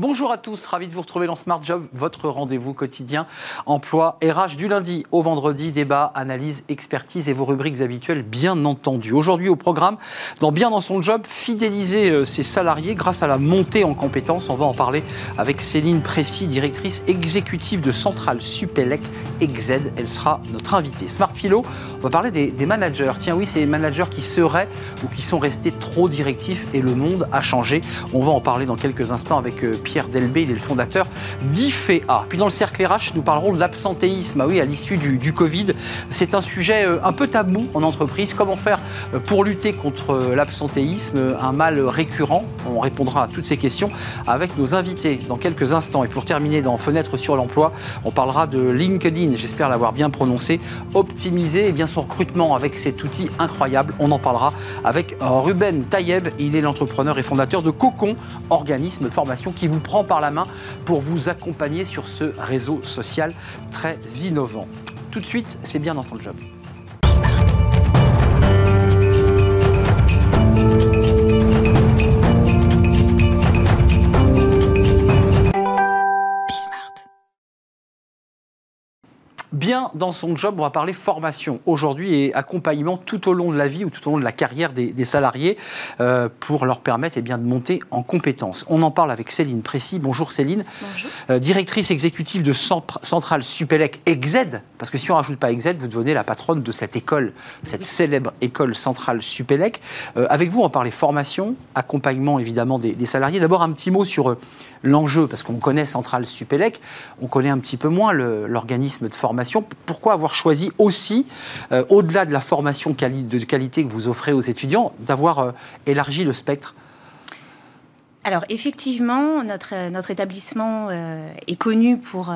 Bonjour à tous, ravi de vous retrouver dans Smart Job, votre rendez-vous quotidien emploi RH du lundi au vendredi, débat, analyse, expertise et vos rubriques habituelles bien entendu. Aujourd'hui au programme, dans Bien dans son job, fidéliser euh, ses salariés grâce à la montée en compétences. On va en parler avec Céline Précy, directrice exécutive de Centrale Supélec EXED. Elle sera notre invitée. Smart Philo, on va parler des, managers. Tiens oui, c'est les managers qui seraient ou qui sont restés trop directifs et le monde a changé. On va en parler dans quelques instants avec euh, Pierre Delbé, il est le fondateur d'IFEA. Puis dans le cercle RH, nous parlerons de l'absentéisme. Ah oui, à l'issue du, Covid, c'est un sujet euh, un peu tabou en entreprise. Comment faire euh, pour lutter contre euh, l'absentéisme, un mal récurrent? On répondra à toutes ces questions avec nos invités dans quelques instants. Et pour terminer dans Fenêtre sur l'emploi, on parlera de LinkedIn, j'espère l'avoir bien prononcé, optimiser eh bien, son recrutement avec cet outil incroyable. On en parlera avec Ruben Tayeb, il est l'entrepreneur et fondateur de Cocon, organisme formation qui vous prend par la main pour vous accompagner sur ce réseau social très innovant. Tout de suite, c'est bien dans son job. Bien dans son job, on va parler formation aujourd'hui et accompagnement tout au long de la vie ou tout au long de la carrière des, salariés euh, pour leur permettre eh bien, de monter en compétences. On en parle avec Céline Précy. Bonjour Céline. Bonjour. Euh, directrice exécutive de Centrale Supélec EXED, parce que si on ne rajoute pas EXED, vous devenez la patronne de cette école, cette célèbre école Centrale Supélec. Euh, avec vous, on va parler formation, accompagnement évidemment des, des salariés. D'abord un petit mot sur l'enjeu, parce qu'on connaît Centrale Supélec, on connaît un petit peu moins l'organisme de formation. Pourquoi avoir choisi aussi, euh, au-delà de la formation de qualité que vous offrez aux étudiants, d'avoir euh, élargi le spectre? Alors effectivement, notre, notre établissement euh, est connu pour,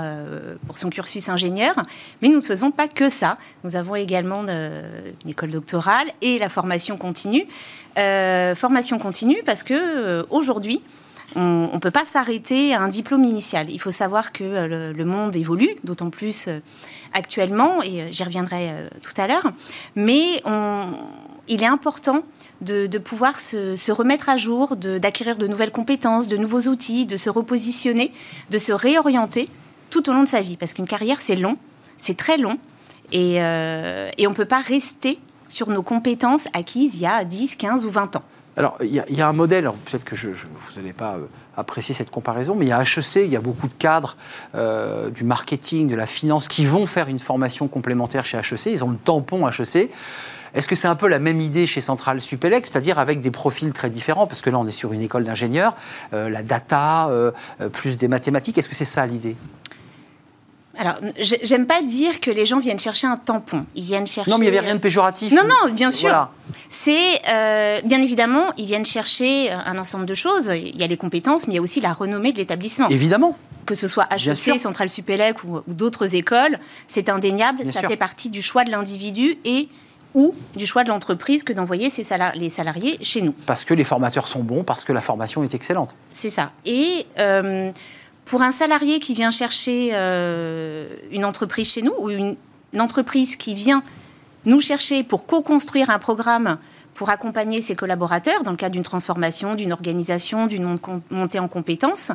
pour son cursus ingénieur, mais nous ne faisons pas que ça. Nous avons également une école doctorale et la formation continue. formation continue parce que aujourd'hui, on ne peut pas s'arrêter à un diplôme initial. Il faut savoir que euh, le, monde évolue, d'autant plus euh, actuellement, et euh, j'y reviendrai tout à l'heure. Mais il est important de, pouvoir se, remettre à jour, d'acquérir de, nouvelles compétences, de nouveaux outils, de se repositionner, de se réorienter tout au long de sa vie. Parce qu'une carrière, c'est long, c'est très long, et, et on ne peut pas rester sur nos compétences acquises il y a 10, 15 ou 20 ans. Alors, il y, a un modèle, peut-être que je, vous n'allez pas euh, apprécier cette comparaison, mais il y a HEC, il y a beaucoup de cadres euh, du marketing, de la finance qui vont faire une formation complémentaire chez HEC. Ils ont le tampon HEC. Est-ce que c'est un peu la même idée chez Centrale Supélec, c'est-à-dire avec des profils très différents? Parce que là, on est sur une école d'ingénieurs, euh, la data, plus des mathématiques. Est-ce que c'est ça l'idée? Alors, j'aime pas dire que les gens viennent chercher un tampon. Ils viennent chercher. Non, mais il n'y avait rien de péjoratif. Non, non, bien sûr. C'est euh, bien évidemment, ils viennent chercher euh, un ensemble de choses. Il y a les compétences, mais il y a aussi la renommée de l'établissement. Évidemment. Que ce soit HEC, Centrale Supélec ou, d'autres écoles, c'est indéniable. ça fait partie du choix de l'individu et ou du choix de l'entreprise que d'envoyer les salariés chez nous. Parce que les formateurs sont bons, parce que la formation est excellente. C'est ça. Et euh, pour un salarié qui vient chercher euh, une entreprise chez nous ou une, entreprise qui vient nous chercher pour co-construire un programme pour accompagner ses collaborateurs dans le cadre d'une transformation, d'une organisation, d'une montée en compétences,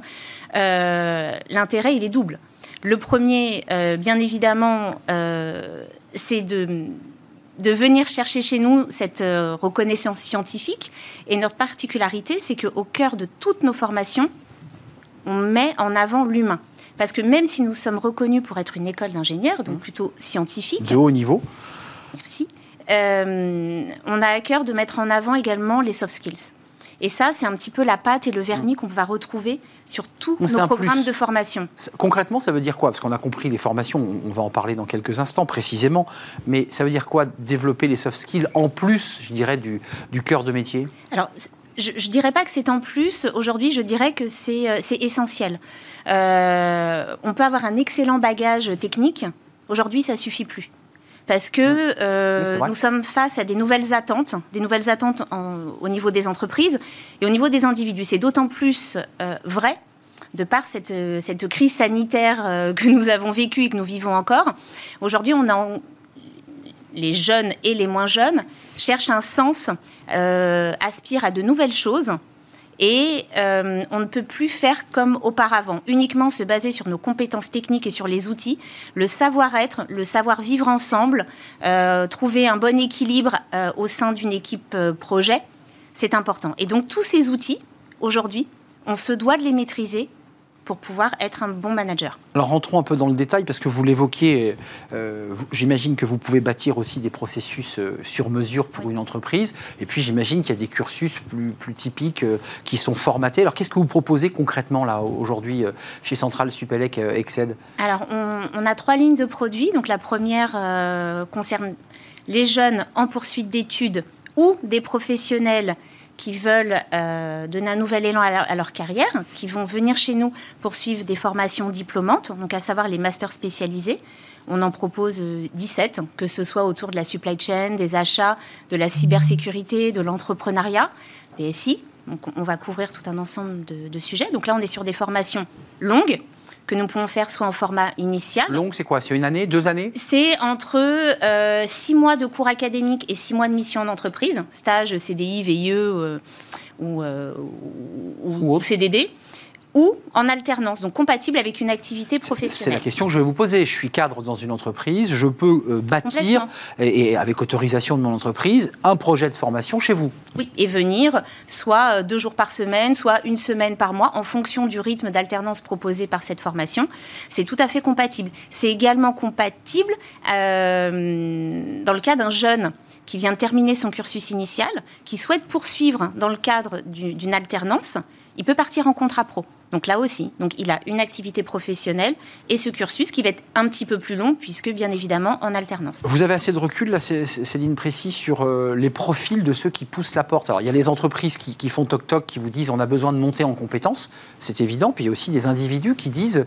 euh, l'intérêt, il est double. Le premier, euh, bien évidemment, c'est de, de venir chercher chez nous cette reconnaissance scientifique. Et notre particularité, c'est qu'au cœur de toutes nos formations, on met en avant l'humain. Parce que même si nous sommes reconnus pour être une école d'ingénieurs, donc mmh. plutôt scientifique. De haut niveau. Merci. Euh, on a à cœur de mettre en avant également les soft skills. Et ça, c'est un petit peu la pâte et le vernis mmh. qu'on va retrouver sur tous nos programmes de formation. Concrètement, ça veut dire quoi? Parce qu'on a compris les formations, on va en parler dans quelques instants précisément, mais ça veut dire quoi développer les soft skills en plus, je dirais, du, du cœur de métier? Alors, je ne dirais pas que c'est en plus. Aujourd'hui, je dirais que c'est euh, essentiel. Euh, on peut avoir un excellent bagage technique. Aujourd'hui, ça suffit plus. Parce que euh, nous sommes face à des nouvelles attentes, des nouvelles attentes au niveau des entreprises et au niveau des individus. C'est d'autant plus vrai de par cette, cette crise sanitaire que nous avons vécue et que nous vivons encore. Aujourd'hui, on a les jeunes et les moins jeunes cherchent un sens, euh, aspirent à de nouvelles choses. Et euh, on ne peut plus faire comme auparavant, uniquement se baser sur nos compétences techniques et sur les outils, le savoir-être, le savoir-vivre ensemble, euh, trouver un bon équilibre au sein d'une équipe projet, c'est important. Et donc tous ces outils, aujourd'hui, on se doit de les maîtriser pour pouvoir être un bon manager. Alors rentrons un peu dans le détail parce que vous l'évoquez, euh, j'imagine que vous pouvez bâtir aussi des processus euh, sur mesure pour une entreprise et puis j'imagine qu'il y a des cursus plus, plus typiques euh, qui sont formatés. Alors qu'est-ce que vous proposez concrètement là aujourd'hui chez Central Supélec Exced Alors on, on, a trois lignes de produits. Donc la première concerne les jeunes en poursuite d'études ou des professionnels qui veulent euh, donner un nouvel élan à leur, carrière, qui vont venir chez nous pour suivre des formations diplômantes, donc à savoir les masters spécialisés. On en propose 17, euh, que ce soit autour de la supply chain, des achats, de la cybersécurité, de l'entrepreneuriat, des SI. Donc on va couvrir tout un ensemble de, de sujets. Donc là, on est sur des formations longues, que nous pouvons faire soit en format initial. Longue, c'est quoi? C'est une année, deux années? C'est entre euh, six mois de cours académiques et six mois de mission en entreprise, stage, CDI, VIE euh, ou, euh, ou, ou CDD ou en alternance, donc compatible avec une activité professionnelle. C'est la question que je vais vous poser. Je suis cadre dans une entreprise, je peux euh, bâtir, et, avec autorisation de mon entreprise, un projet de formation chez vous. Oui, et venir soit euh, deux jours par semaine, soit une semaine par mois, en fonction du rythme d'alternance proposé par cette formation. C'est tout à fait compatible. C'est également compatible euh, dans le cas d'un jeune qui vient de terminer son cursus initial, qui souhaite poursuivre dans le cadre d'une alternance, il peut partir en contrat pro. Donc là aussi, donc il a une activité professionnelle et ce cursus qui va être un petit peu plus long puisque bien évidemment en alternance. Vous avez assez de recul là, Céline Précis, sur euh, les profils de ceux qui poussent la porte? Alors il y a les entreprises qui, font toc toc, qui vous disent on a besoin de monter en compétences, c'est évident. Puis il y a aussi des individus qui disent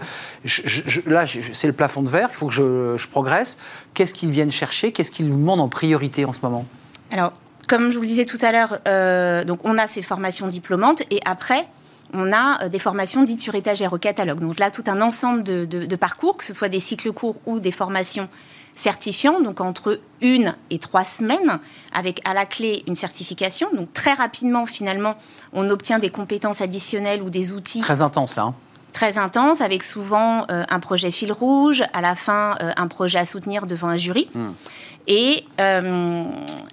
là c'est le plafond de verre, il faut que je, progresse. Qu'est-ce qu'ils viennent chercher? Qu'est-ce qu'ils nous demandent en priorité en ce moment? Alors comme je vous le disais tout à l'heure, euh, donc on a ces formations diplômantes et après on a euh, des formations dites sur étagère au catalogue. Donc là, tout un ensemble de, parcours, que ce soit des cycles courts ou des formations certifiantes, donc entre une et trois semaines, avec à la clé une certification. Donc très rapidement, finalement, on obtient des compétences additionnelles ou des outils. Très intense là. Hein. très intense, avec souvent euh, un projet fil rouge, à la fin euh, un projet à soutenir devant un jury. Hmm. Et, euh,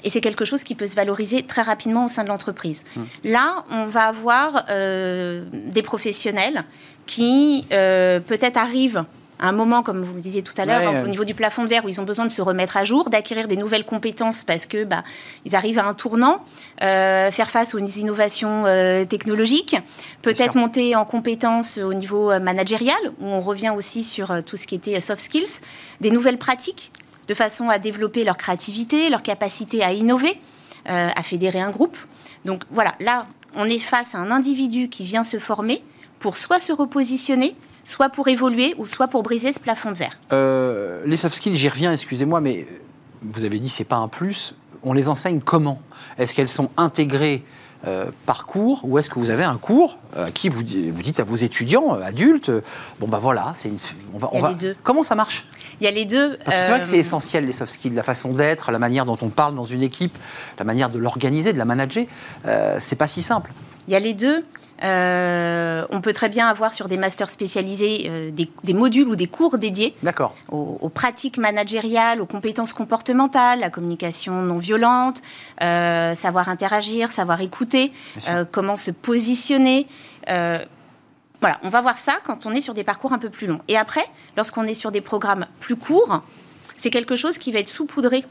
et c'est quelque chose qui peut se valoriser très rapidement au sein de l'entreprise. Mmh. Là, on va avoir euh, des professionnels qui euh, peut-être arrivent à un moment, comme vous le disiez tout à l'heure, au niveau du plafond de verre, où ils ont besoin de se remettre à jour, d'acquérir des nouvelles compétences parce que bah, ils arrivent à un tournant, faire face aux innovations technologiques, peut-être monter en compétences au niveau managérial, où on revient aussi sur tout ce qui était soft skills, des nouvelles pratiques de façon à développer leur créativité, leur capacité à innover, euh, à fédérer un groupe. Donc voilà, là, on est face à un individu qui vient se former pour soit se repositionner, soit pour évoluer ou soit pour briser ce plafond de verre. Euh, les soft skills, j'y reviens, excusez-moi, mais vous avez dit c'est pas un plus. On les enseigne comment? Est-ce qu'elles sont intégrées euh, par cours ou est-ce que vous avez un cours à qui vous, vous dites à vos étudiants adultes bon bah voilà c'est on va, on va... comment ça marche? Il y a les deux. C'est vrai que c'est euh, essentiel, les soft skills, la façon d'être, la manière dont on parle dans une équipe, la manière de l'organiser, de la manager. Euh, c'est pas si simple. Il y a les deux. Euh, on peut très bien avoir sur des masters spécialisés euh, des, modules ou des cours dédiés aux, aux, pratiques managériales, aux compétences comportementales, la communication non violente, savoir interagir, savoir écouter, comment se positionner. Voilà, on va voir ça quand on est sur des parcours un peu plus longs. Et après, lorsqu'on est sur des programmes plus courts, c'est quelque chose qui va être saupoudré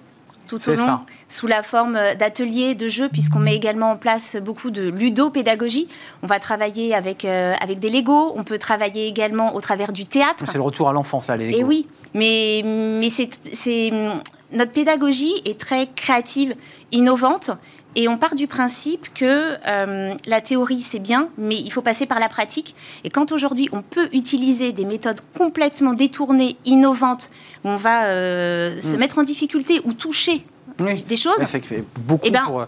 tout au long, sous la forme d'ateliers, de jeux, puisqu'on met également en place beaucoup de ludopédagogie. On va travailler avec, euh, avec des Legos, on peut travailler également au travers du théâtre. C'est le retour à l'enfance, là, les Legos. Et oui, mais, mais c'est, notre pédagogie est très créative, innovante, et on part du principe que euh, la théorie, c'est bien, mais il faut passer par la pratique. Et quand aujourd'hui, on peut utiliser des méthodes complètement détournées, innovantes, où on va euh, se mm. mettre en difficulté ou toucher des choses. beaucoup eh ben, pour euh,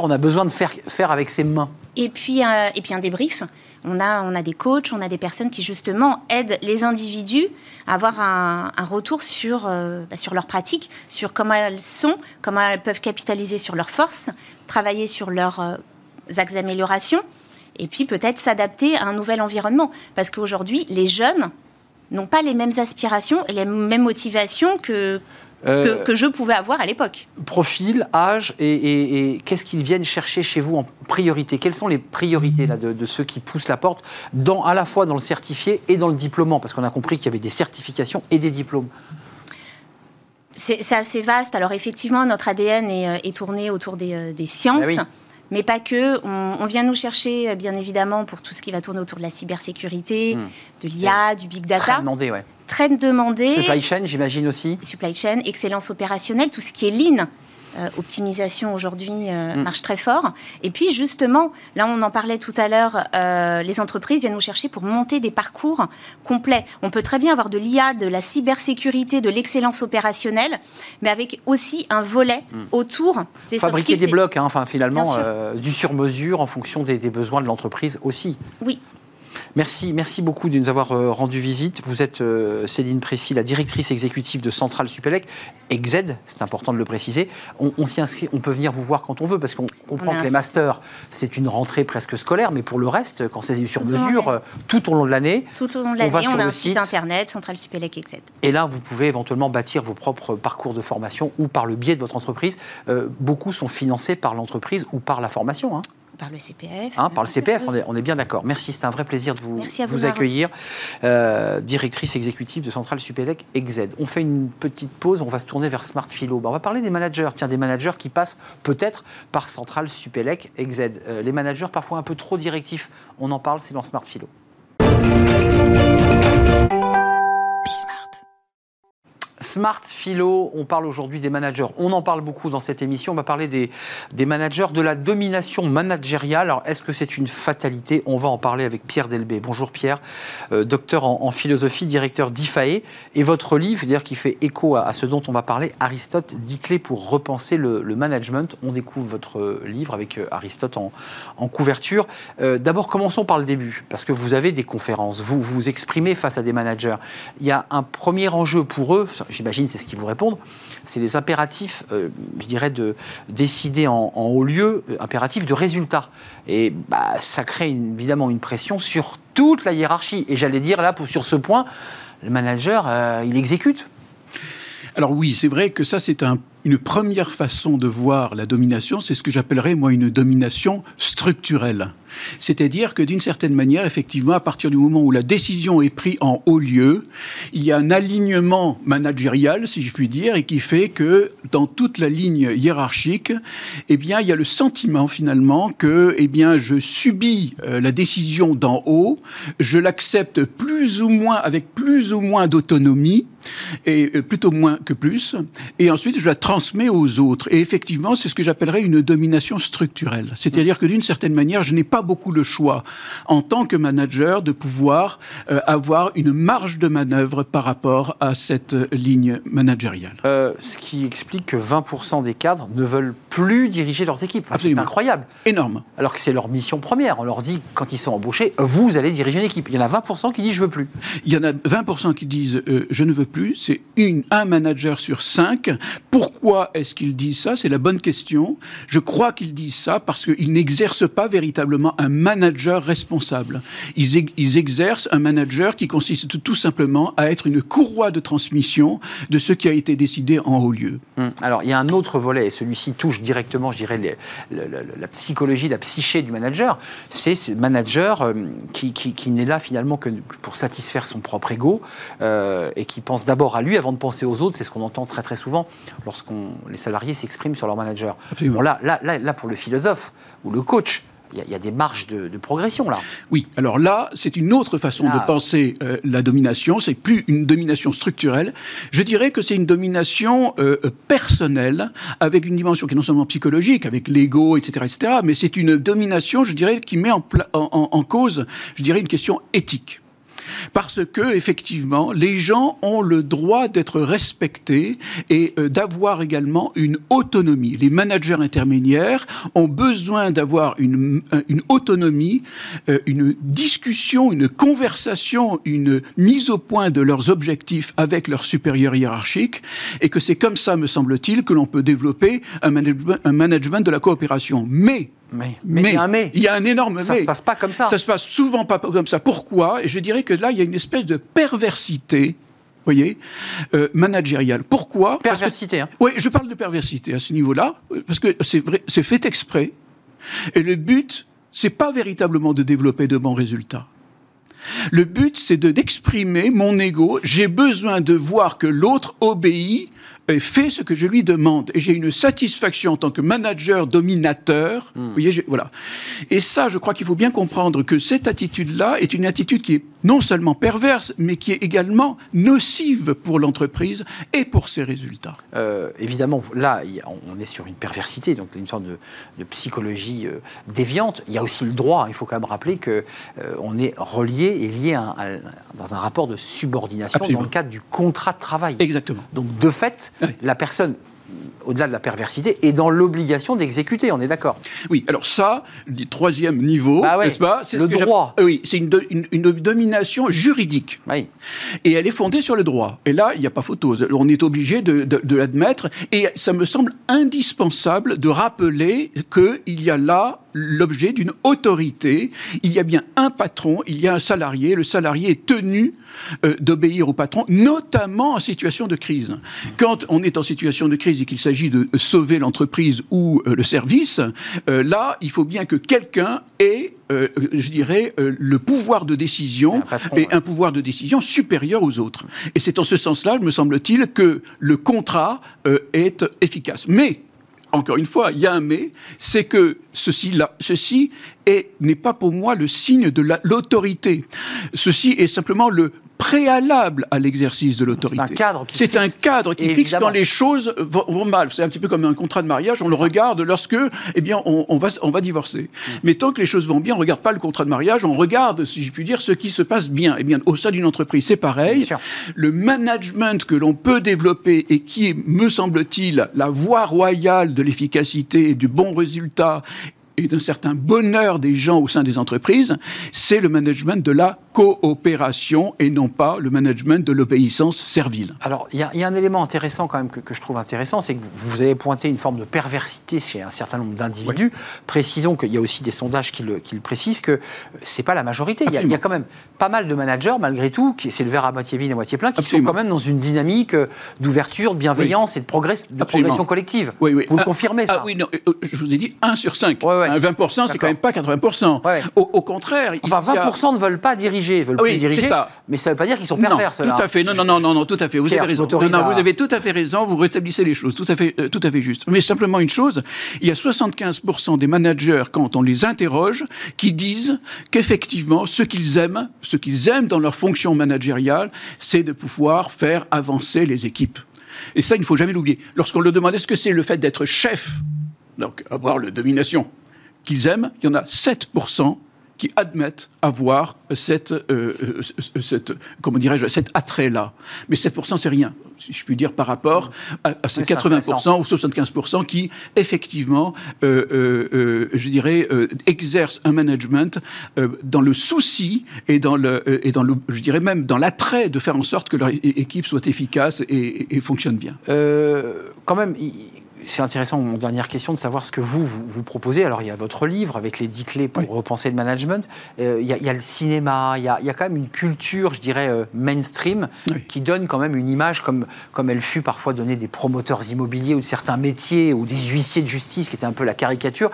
on a besoin de faire, faire avec ses mains. Et puis, et puis un débrief. On a, on a des coachs, on a des personnes qui justement aident les individus à avoir un, retour sur, euh, bah, sur leurs pratiques, sur comment elles sont, comment elles peuvent capitaliser sur leurs forces, travailler sur leurs euh, axes d'amélioration et puis peut-être s'adapter à un nouvel environnement. Parce qu'aujourd'hui, les jeunes n'ont pas les mêmes aspirations et les mêmes motivations que, euh, que, je pouvais avoir à l'époque. Profil, âge et, qu'est-ce qu'ils viennent chercher chez vous en priorité? Quelles sont les priorités là, de, ceux qui poussent la porte, dans, à la fois dans le certifié et dans le diplôme Parce qu'on a compris qu'il y avait des certifications et des diplômes. C'est assez vaste. Alors effectivement, notre ADN est, euh, tourné autour des, euh, sciences. Ah mais pas que. On, vient nous chercher, bien évidemment, pour tout ce qui va tourner autour de la cybersécurité, hmm. de l'IA, du big data. Très demandé, ouais. Très demandé. Supply chain, j'imagine aussi. Supply chain, excellence opérationnelle, tout ce qui est lean. Euh, optimisation aujourd'hui euh, mm. marche très fort. Et puis justement, là on en parlait tout à l'heure, euh, les entreprises viennent nous chercher pour monter des parcours complets. On peut très bien avoir de l'IA, de la cybersécurité, de l'excellence opérationnelle, mais avec aussi un volet mm. autour des Fabriquer des blocs, hein, enfin finalement, du sur-mesure en fonction des, des besoins de l'entreprise aussi. Oui, Merci, merci beaucoup de nous avoir euh, rendu visite. Vous êtes euh, Céline Précy, la directrice exécutive de Centrale Supélec, EXED, c'est important de le préciser. On, s'y inscrit, on peut venir vous voir quand on veut, parce qu'on comprend que les masters, c'est une rentrée presque scolaire, mais pour le reste, quand c'est sur mesure, euh, tout au long de l'année. Tout au long de l'année, on, a un site, internet, Centrale Supélec, EXED. Et là, vous pouvez éventuellement bâtir vos propres parcours de formation ou par le biais de votre entreprise. beaucoup sont financés par l'entreprise ou par la formation. Hein. Par le CPF. Hein, par le CPF, on est, bien d'accord. Merci, c'est un vrai plaisir de vous, vous, accueillir. Euh, directrice exécutive de Centrale Supélec EXED. On fait une petite pause, on va se tourner vers Smart Philo. on va parler des managers, tiens, des managers qui passent peut-être par Centrale Supélec EXED. Euh, les managers parfois un peu trop directifs, on en parle, c'est dans Smart Philo. Smart Philo, on parle aujourd'hui des managers. On en parle beaucoup dans cette émission. On va parler des, managers, de la domination managériale. Alors, est-ce que c'est une fatalité? On va en parler avec Pierre Delbé. Bonjour Pierre, euh, docteur en, philosophie, directeur d'IFAE. Et votre livre, dire qui fait écho à, ce dont on va parler, Aristote, 10 clés pour repenser le, management. On découvre votre livre avec euh, Aristote en, en couverture. Euh, d'abord, commençons par le début, parce que vous avez des conférences, vous vous exprimez face à des managers. Il y a un premier enjeu pour eux, c'est ce qu'ils vous répondent, c'est les impératifs, euh, je dirais, de décider en, haut lieu, euh, impératifs de résultats. Et bah, ça crée évidemment une pression sur toute la hiérarchie. Et j'allais dire là, sur ce point, le manager, euh, il exécute. Alors oui, c'est vrai que ça, c'est un une première façon de voir la domination, c'est ce que j'appellerais moi une domination structurelle. C'est-à-dire que d'une certaine manière, effectivement, à partir du moment où la décision est prise en haut lieu, il y a un alignement managérial, si je puis dire, et qui fait que dans toute la ligne hiérarchique, eh bien, il y a le sentiment finalement que, eh bien, je subis euh, la décision d'en haut, je l'accepte plus ou moins avec plus ou moins d'autonomie, et euh, plutôt moins que plus, et ensuite je la transmet aux autres. Et effectivement, c'est ce que j'appellerais une domination structurelle. C'est-à-dire que d'une certaine manière, je n'ai pas beaucoup le choix en tant que manager de pouvoir euh, avoir une marge de manœuvre par rapport à cette ligne managériale. Euh, ce qui explique que 20% des cadres ne veulent plus diriger leurs équipes. c'est incroyable. Énorme. Alors que c'est leur mission première. On leur dit, quand ils sont embauchés, vous allez diriger une équipe. Il y en a 20% qui disent je veux plus. Il y en a 20% qui disent euh, je ne veux plus. C'est un manager sur cinq. Pourquoi pourquoi est-ce qu'ils disent ça? C'est la bonne question. Je crois qu'ils disent ça parce qu'ils n'exercent pas véritablement un manager responsable. Ils, exercent un manager qui consiste tout simplement à être une courroie de transmission de ce qui a été décidé en haut lieu. Hum. Alors, il y a un autre volet, et celui-ci touche directement, je dirais, la psychologie, la psyché du manager. C'est ce manager euh, qui, qui, n'est là finalement que pour satisfaire son propre ego euh, et qui pense d'abord à lui avant de penser aux autres. C'est ce qu'on entend très très souvent lorsqu'on les salariés s'expriment sur leur manager. Bon, là, là, là, pour le philosophe ou le coach, il y, a des marges de, progression là. Oui, alors là, c'est une autre façon de ah. penser euh, la domination. C'est plus une domination structurelle. Je dirais que c'est une domination euh, personnelle avec une dimension qui est non seulement psychologique, avec l'ego, etc., etc., mais c'est une domination, je dirais, qui met en, en cause, je dirais, une question éthique parce que effectivement, les gens ont le droit d'être respectés et euh, d'avoir également une autonomie. Les managers intermédiaires ont besoin d'avoir une, autonomie, euh, une discussion, une conversation, une mise au point de leurs objectifs avec leurs supérieurs hiérarchiques, et que c'est comme ça, me semble-t-il, que l'on peut développer un un management de la coopération. Mais Mais, mais, il y a un mais. Il y a un énorme mais. Ça se passe pas comme ça. Ça se passe souvent pas comme ça. Pourquoi? Et je dirais que là, il y a une espèce de perversité voyez, euh, managériale. Pourquoi? Perversité. Hein. Oui, je parle de perversité à ce niveau-là, parce que c'est vrai, c'est fait exprès. Et le but, c'est pas véritablement de développer de bons résultats. Le but, c'est de d'exprimer mon ego. J'ai besoin de voir que l'autre obéit fait ce que je lui demande. Et j'ai une satisfaction en tant que manager dominateur. Hmm. Vous voyez, voilà. Et ça, je crois qu'il faut bien comprendre que cette attitude-là est une attitude qui est non seulement perverse, mais qui est également nocive pour l'entreprise et pour ses résultats. Euh, évidemment, là, on est sur une perversité, donc une sorte de, psychologie euh, déviante. Il y a aussi le droit. Il faut quand même rappeler que euh, on est relié et lié dans un rapport de subordination dans le cadre du contrat de travail. Exactement. Donc, de fait, la personne au-delà de la perversité, est dans l'obligation d'exécuter, on est d'accord Oui, alors ça, le troisième niveau, bah n'est-ce pas? C'est le droit. Oui, c'est une, domination juridique. Oui. Et elle est fondée sur le droit. Et là, il n'y a pas photo. On est obligé de, de l'admettre. Et ça me semble indispensable de rappeler qu'il y a là l'objet d'une autorité. Il y a bien un patron, il y a un salarié. Le salarié est tenu euh, d'obéir au patron, notamment en situation de crise. Quand on est en situation de crise et qu'il s'agit de sauver l'entreprise ou euh, le service, euh, là, il faut bien que quelqu'un ait je dirais, le pouvoir de décision et un pouvoir de décision supérieur aux autres. Et c'est en ce sens-là, me semble-t-il, que le contrat est efficace. Mais encore une fois, il y a un mais, c'est que ceci, n'est pas pour moi le signe de l'autorité. Ceci est simplement le préalable à l'exercice de l'autorité. C'est un cadre qui, C'est un cadre qui fixe quand les choses vont, mal. C'est un petit peu comme un contrat de mariage, on le regarde lorsque, eh bien, on, va, on va divorcer. Mm. Mais tant que les choses vont bien, on ne regarde pas le contrat de mariage, on regarde, si je puis dire, ce qui se passe bien. Eh bien, au sein d'une entreprise, c'est pareil. Le management que l'on peut développer et qui est, me semble-t-il, la voie royale de l'efficacité et du bon résultat et d'un certain bonheur des gens au sein des entreprises, c'est le management de la coopération et non pas le management de l'obéissance servile. Alors, il y, a un élément intéressant quand même que, je trouve intéressant, c'est que vous, avez pointé une forme de perversité chez un certain nombre d'individus. Précisons qu'il y a aussi des sondages qui le, précisent que c'est pas la majorité. Il y, a, quand même pas mal de managers, malgré tout, qui c'est le verre à moitié vide et à moitié plein, qui sont quand même dans une dynamique euh, d'ouverture, de bienveillance et de, progrès, de progression collective. Oui, oui. Vous le ah, confirmez, ça ah, Oui, non, euh, je vous ai dit 1 sur 5. 20%, c'est quand même pas 80%. Au, contraire. Enfin, 20% ne veulent pas diriger, veulent plus diriger. Ça. Mais ça ne veut pas dire qu'ils sont pervers, non, Tout à fait. Non, non, non, non, non, tout à fait. Vous avez raison. Non, non, vous avez tout à fait raison. Vous rétablissez les choses. Tout à fait, euh, tout à fait juste. Mais simplement une chose. Il y a 75% des managers, quand on les interroge, qui disent qu'effectivement, ce qu'ils aiment, ce qu'ils aiment dans leur fonction managériale, c'est de pouvoir faire avancer les équipes. Et ça, il ne faut jamais l'oublier. Lorsqu'on leur demande est-ce que c'est le fait d'être chef, donc avoir la domination, qu'ils aiment, il y en a 7% qui admettent avoir cette, euh, euh, cette comment dirais-je, cet attrait-là. Mais 7%, c'est rien, si je puis dire, par rapport à, ces 80% ou 75% qui, effectivement, euh, je dirais, exercent un management dans le souci et dans le, et dans le, je dirais même dans l'attrait de faire en sorte que leur équipe soit efficace et, et fonctionne bien. quand même, c'est intéressant, mon dernière question, de savoir ce que vous, vous, proposez. Alors, il y a votre livre avec les 10 clés pour repenser le management. Euh, il, y a, le cinéma, il y a, il y a, quand même une culture, je dirais, euh, mainstream, qui donne quand même une image comme, comme elle fut parfois donnée des promoteurs immobiliers ou de certains métiers ou des huissiers de justice, qui était un peu la caricature.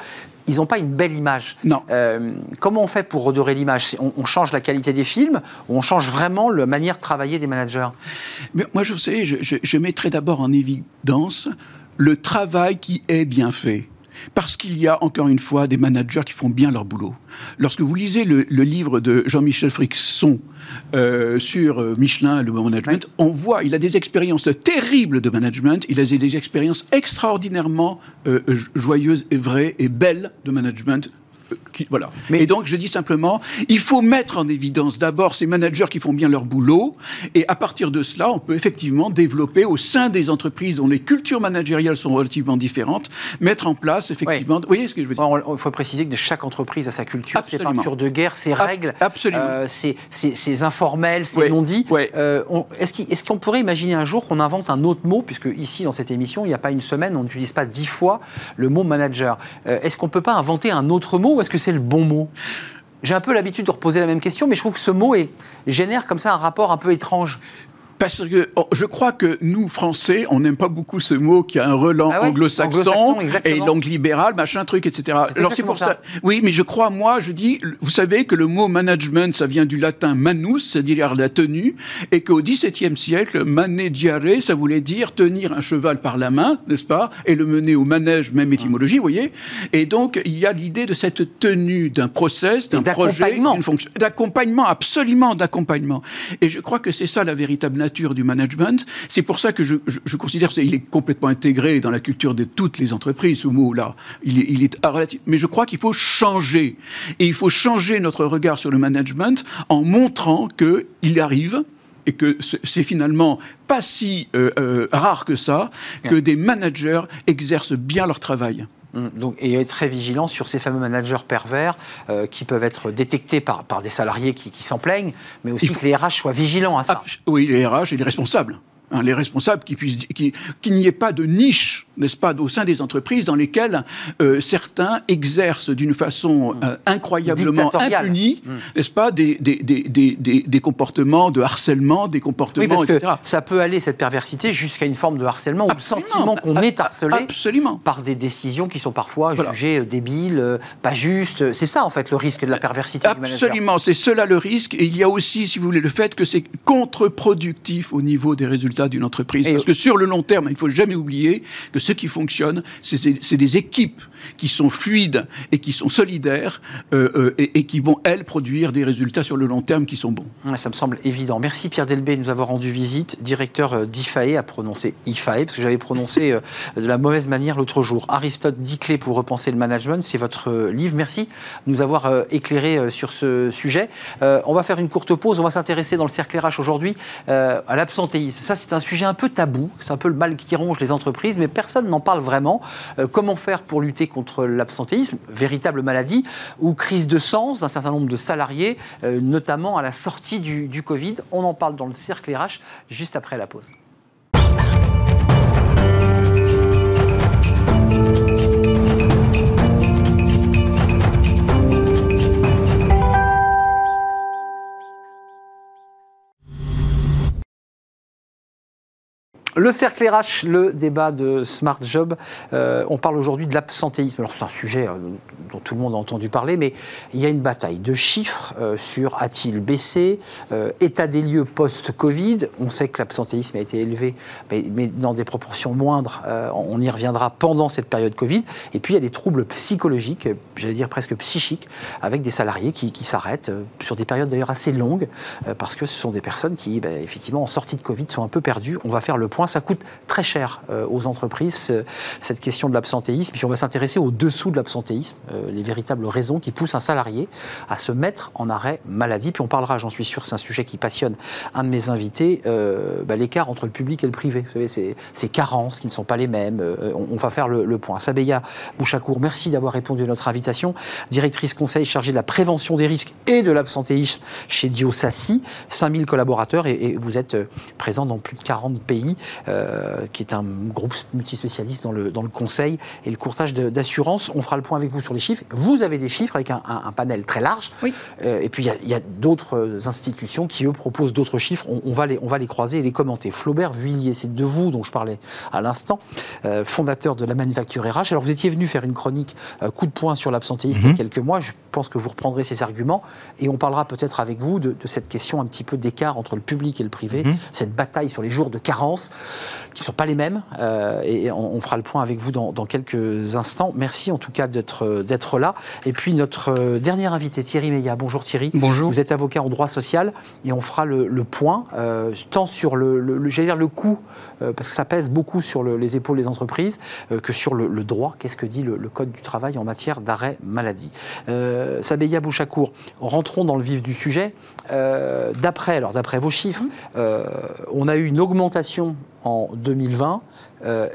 Ils n'ont pas une belle image. Non. Euh, comment on fait pour redorer l'image? On, change la qualité des films ou on change vraiment la manière de travailler des managers? Mais Moi, je sais, je, je, je mettrai d'abord en évidence le travail qui est bien fait. Parce qu'il y a, encore une fois, des managers qui font bien leur boulot. Lorsque vous lisez le, livre de Jean-Michel Frixon euh, sur euh, Michelin et le management, on voit, il a des expériences terribles de management, il a des expériences extraordinairement euh, joyeuses et vraies et belles de management voilà. Mais... Et donc, je dis simplement, il faut mettre en évidence d'abord ces managers qui font bien leur boulot, et à partir de cela, on peut effectivement développer au sein des entreprises dont les cultures managériales sont relativement différentes, mettre en place effectivement. Vous voyez ce que je veux dire? Il faut préciser que chaque entreprise a sa culture, ses peintures de guerre, ses règles, euh, ses, informels, ses non-dits. Euh, est-ce qu'on pourrait imaginer un jour qu'on invente un autre mot, puisque ici, dans cette émission, il n'y a pas une semaine, on n'utilise pas dix fois le mot manager. Euh, est-ce qu'on ne peut pas inventer un autre mot ou est-ce que c'est le bon mot j'ai un peu l'habitude de reposer la même question, mais je trouve que ce mot génère comme ça un rapport un peu étrange. Parce que oh, je crois que nous, Français, on n'aime pas beaucoup ce mot qui a un relan ah anglo-saxon et langue libérale, machin truc, etc. Alors c'est pour ça. Oui, mais je crois, moi, je dis, vous savez que le mot management, ça vient du latin manus, c'est-à-dire la tenue, et qu'au XVIIe siècle, maneggiare, ça voulait dire tenir un cheval par la main, n'est-ce pas, et le mener au manège, même étymologie, vous voyez. Et donc, il y a l'idée de cette tenue d'un process, d'un projet, d'une fonction, d'accompagnement, absolument d'accompagnement. Et je crois que c'est ça la véritable nature du management. C'est pour ça que je, considère qu'il est complètement intégré dans la culture de toutes les entreprises, ce mot-là. Il est mais je crois qu'il faut changer. Et il faut changer notre regard sur le management en montrant qu'il arrive et que c'est finalement pas si euh, euh, rare que ça, que des managers exercent bien leur travail. Hum, donc, et être très vigilant sur ces fameux managers pervers euh, qui peuvent être détectés par, par des salariés qui, s'en plaignent, mais aussi que les RH soient vigilants à ça. Ah, oui, les RH et les responsables. Hein, les responsables, qui puissent, qu'il n'y ait pas de niche, n'est-ce pas, au sein des entreprises dans lesquelles euh, certains exercent d'une façon mmh. euh, incroyablement impunie, mmh. n'est-ce pas, des, des, des, des, comportements de harcèlement, des comportements, oui, parce Que ça peut aller, cette perversité, jusqu'à une forme de harcèlement ou de sentiment qu'on est harcelé Absolument. par des décisions qui sont parfois jugées euh, débiles, pas justes. C'est ça, en fait, le risque de la perversité Absolument, c'est cela le risque. Et il y a aussi, si vous voulez, le fait que c'est contre-productif au niveau des résultats d'une entreprise. Parce que sur le long terme, il ne faut jamais oublier que ce qui fonctionne, c'est des équipes qui sont fluides et qui sont solidaires euh, euh, et, qui vont, elles, produire des résultats sur le long terme qui sont bons. ça me semble évident. Merci Pierre Delbé de nous avoir rendu visite, directeur euh, d'IFAE, à prononcer IFAE, parce que j'avais prononcé de la mauvaise manière l'autre jour. Aristote, 10 clés pour repenser le management, c'est votre livre. Merci de nous avoir éclairé sur ce sujet. on va faire une courte pause, on va s'intéresser dans le cercle RH aujourd'hui à l'absentéisme. Ça, c'est c'est un sujet un peu tabou, c'est un peu le mal qui ronge les entreprises, mais personne n'en parle vraiment. Euh, comment faire pour lutter contre l'absentéisme, véritable maladie, ou crise de sens d'un certain nombre de salariés, euh, notamment à la sortie du, du Covid? On en parle dans le cercle RH juste après la pause. Le cercle RH, le débat de Smart Job. Euh, on parle aujourd'hui de l'absentéisme. Alors c'est un sujet euh, dont tout le monde a entendu parler, mais il y a une bataille de chiffres euh, sur a-t-il baissé, état des lieux post-Covid. On sait que l'absentéisme a été élevé, mais, dans des proportions moindres. on y reviendra pendant cette période Covid. Et puis il y a des troubles psychologiques, j'allais dire presque psychiques, avec des salariés qui, s'arrêtent sur des périodes d'ailleurs assez longues, parce que ce sont des personnes qui, ben, effectivement, en sortie de Covid, sont un peu perdues. On va faire le point ça coûte très cher euh, aux entreprises, cette question de l'absentéisme. Puis on va s'intéresser au dessous de l'absentéisme, euh, les véritables raisons qui poussent un salarié à se mettre en arrêt maladie. Puis on parlera, j'en suis sûr, c'est un sujet qui passionne un de mes invités, euh, bah, l'écart entre le public et le privé. Vous savez, ces, carences qui ne sont pas les mêmes. On, va faire le, point. Sabeya Bouchakour, merci d'avoir répondu à notre invitation. Directrice conseil chargée de la prévention des risques et de l'absentéisme chez Diosassi. 5000 collaborateurs et, et vous êtes présent dans plus de 40 pays. Euh, qui est un groupe multispécialiste dans le, dans le conseil et le courtage d'assurance. On fera le point avec vous sur les chiffres. Vous avez des chiffres avec un, panel très large. Oui. Euh, et puis, il y a, d'autres institutions qui, eux, proposent d'autres chiffres. On, va les, on va les croiser et les commenter. Flaubert Vuillier, c'est de vous dont je parlais à l'instant, euh, fondateur de la Manufacture RH. Alors, vous étiez venu faire une chronique coup de poing sur l'absentéisme il y a mhm. quelques mois. Je pense que vous reprendrez ces arguments et on parlera peut-être avec vous de, cette question un petit peu d'écart entre le public et le privé, mhm. cette bataille sur les jours de carence qui ne sont pas les mêmes. et on, fera le point avec vous dans, quelques instants. Merci en tout cas d'être là. Et puis notre dernier invité, Thierry Meillat. Bonjour Thierry. Bonjour. Vous êtes avocat en droit social et on fera le, point, tant sur le, le, dire le coût, parce que ça pèse beaucoup sur les épaules des entreprises, que sur le, droit. Qu'est-ce que dit le, Code du travail en matière d'arrêt maladie? Euh, Sabeya Bouchakour, rentrons dans le vif du sujet. Euh, d'après, alors d'après vos chiffres, euh, on a eu une augmentation en 2020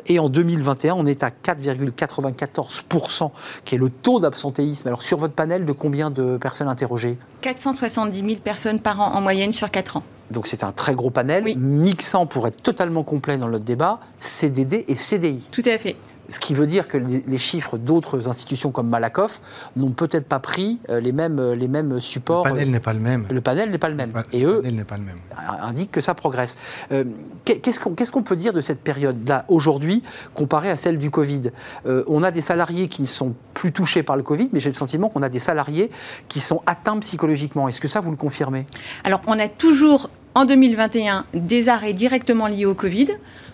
et en 2021, on est à 4,94%, qui est le taux d'absentéisme. Alors sur votre panel, de combien de personnes interrogées? 470 000 personnes par an en moyenne sur 4 ans. Donc c'est un très gros panel, mixant pour être totalement complet dans notre débat, CDD et CDI. Tout à fait. Ce qui veut dire que les chiffres d'autres institutions comme Malakoff n'ont peut-être pas pris euh, les mêmes, euh, les mêmes supports. Le panel n'est pas le même. Le panel n'est pas le même. Et eux pas le même. indiquent que ça progresse. Euh, qu'est-ce qu'on peut dire de cette période-là aujourd'hui comparée à celle du Covid? On a des salariés qui ne sont plus touchés par le Covid, mais j'ai le sentiment qu'on a des salariés qui sont atteints psychologiquement. Est-ce que ça, vous le confirmez? Alors, on a toujours en 2021 des arrêts directement liés au Covid.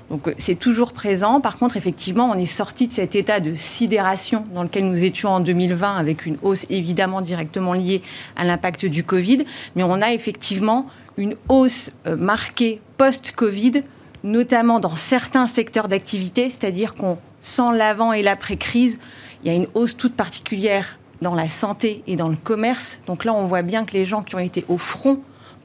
Donc euh, c'est toujours présent. Par contre, effectivement, on est sorti de cet état de sidération dans lequel nous étions en 2020, avec une hausse évidemment directement liée à l'impact du Covid. Mais on a effectivement une hausse euh, marquée post-Covid, notamment dans certains secteurs d'activité, c'est-à-dire qu'on sent l'avant et l'après-crise. Il y a une hausse toute particulière dans la santé et dans le commerce. Donc là, on voit bien que les gens qui ont été au front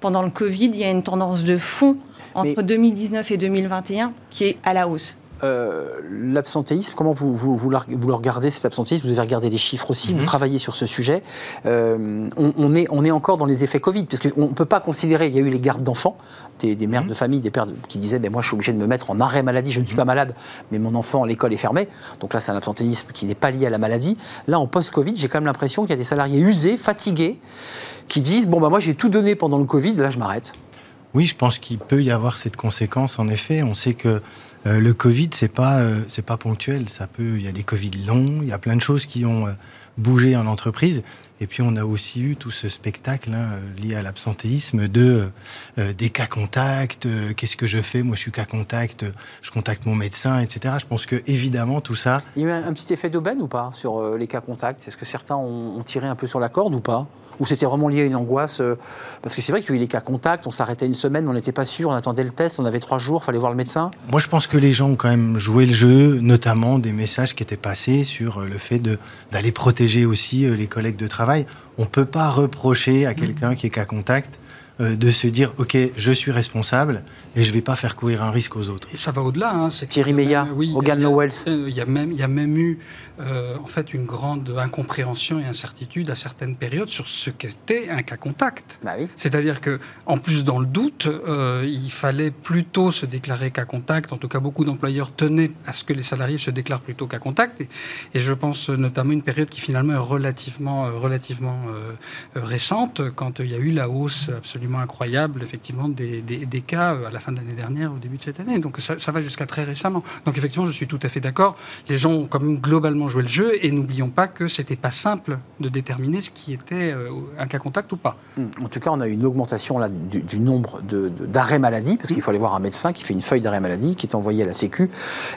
pendant le Covid, il y a une tendance de fond entre 2019 et 2021 qui est à la hausse. Euh, l'absentéisme, comment vous, vous, vous, le regardez cet absentéisme? Vous avez regardé les chiffres aussi, vous mhm. travaillez sur ce sujet. Euh, on, est, on est encore dans les effets Covid, parce qu'on ne peut pas considérer, il y a eu les gardes d'enfants, des, mères mhm. de famille, des pères qui disaient ben, Moi, je suis obligé de me mettre en arrêt maladie, je ne suis mhm. pas malade, mais mon enfant, l'école est fermée. Donc là, c'est un absentéisme qui n'est pas lié à la maladie. Là, en post-Covid, j'ai quand même l'impression qu'il y a des salariés usés, fatigués, qui disent Bon, ben, moi, j'ai tout donné pendant le Covid, là, je m'arrête. Oui, je pense qu'il peut y avoir cette conséquence. En effet, on sait que euh, le Covid, c'est pas euh, c'est pas ponctuel. Ça peut, il y a des Covid longs, il y a plein de choses qui ont euh, bougé en entreprise. Et puis on a aussi eu tout ce spectacle hein, lié à l'absentéisme de des cas contacts. Qu'est-ce que je fais? Moi, je suis cas contact. Je contacte mon médecin, etc. Je pense que évidemment tout ça. Il y a eu un, petit effet d'aubaine ou pas sur les cas contacts? Est-ce que certains ont tiré un peu sur la corde ou pas? Ou c'était vraiment lié à une angoisse euh, Parce que c'est vrai qu'il y a eu les cas contacts, on s'arrêtait une semaine, on n'était pas sûr, on attendait le test, on avait trois jours, il fallait voir le médecin. Moi, je pense que les gens ont quand même joué le jeu, notamment des messages qui étaient passés sur euh, le fait d'aller protéger aussi euh, les collègues de travail. On ne peut pas reprocher à quelqu'un qui est cas contact de se dire ok je suis responsable et je ne vais pas faire courir un risque aux autres. Et ça va au-delà. Hein, Thierry Meillat, oui, Hogan Lowells. Il y a même il y a même eu euh, en fait une grande incompréhension et incertitude à certaines périodes sur ce qu'était un cas contact. Bah C'est-à-dire que, en plus dans le doute, euh, il fallait plutôt se déclarer cas contact. En tout cas, beaucoup d'employeurs tenaient à ce que les salariés se déclarent plutôt cas contact. Et, je pense notamment une période qui finalement est relativement, euh, relativement récente, quand il y a eu la hausse absolument incroyable, effectivement, des, des, cas à la fin de l'année dernière, au début de cette année. Donc ça, va jusqu'à très récemment. Donc effectivement, je suis tout à fait d'accord. Les gens ont quand même globalement jouer le jeu et n'oublions pas que c'était pas simple de déterminer ce qui était euh, un cas contact ou pas. Hmm. En tout cas, on a une augmentation là, du, nombre d'arrêts maladie, parce qu'il faut aller voir un médecin qui fait une feuille d'arrêt maladie qui est envoyée à la Sécu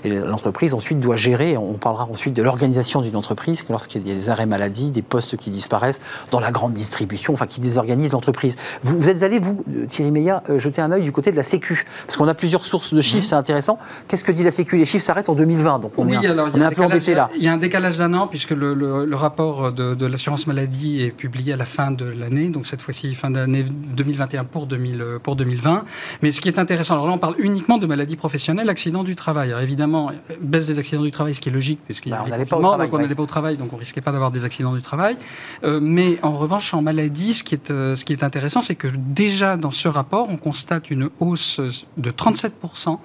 et l'entreprise ensuite doit gérer. On parlera ensuite de l'organisation d'une entreprise lorsqu'il y a des arrêts maladie, des postes qui disparaissent dans la grande distribution, enfin qui désorganisent l'entreprise. Vous, êtes allé, vous, Thierry Meillat, euh, jeter un œil du côté de la Sécu, parce qu'on a plusieurs sources de chiffres, c'est intéressant. Qu'est-ce que dit la Sécu? Les chiffres s'arrêtent en 2020, donc on est, on est un peu embêté là décalage d'un an, puisque le, rapport de, l'assurance maladie est publié à la fin de l'année, donc cette fois-ci fin d'année 2021 pour, 2000, pour 2020. Mais ce qui est intéressant, alors là on parle uniquement de maladies professionnelles, accidents du travail. Alors évidemment, baisse des accidents du travail, ce qui est logique, puisqu'il y a bah, on donc on n'allait pas au travail, donc on risquait pas d'avoir des accidents du travail. Euh, mais en revanche, en maladie, ce qui est, euh, ce qui est intéressant, c'est que déjà dans ce rapport, on constate une hausse de 37%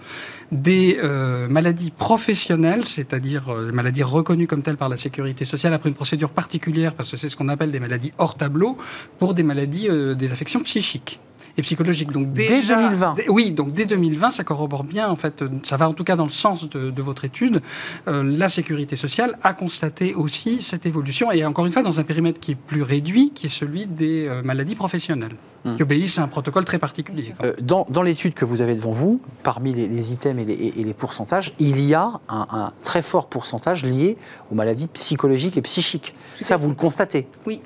des euh, maladies professionnelles, c'est-à-dire euh, maladies reconnues comme telles par la sécurité sociale après une procédure particulière, parce que c'est ce qu'on appelle des maladies hors tableau, pour des maladies, euh, des affections psychiques et psychologiques. Donc dès 2020 Oui, donc dès 2020, ça corrobore bien, en fait, ça va en tout cas dans le sens de, votre étude. la sécurité sociale a constaté aussi cette évolution, et encore une fois, dans un périmètre qui est plus réduit, qui est celui des maladies professionnelles. qui obéissent à un protocole très particulier. Euh, dans, dans l'étude que vous avez devant vous, parmi les, les items et les, et les, pourcentages, il y a un, un, très fort pourcentage lié aux maladies psychologiques et psychiques. Tout Ça, vous le constatez? Oui.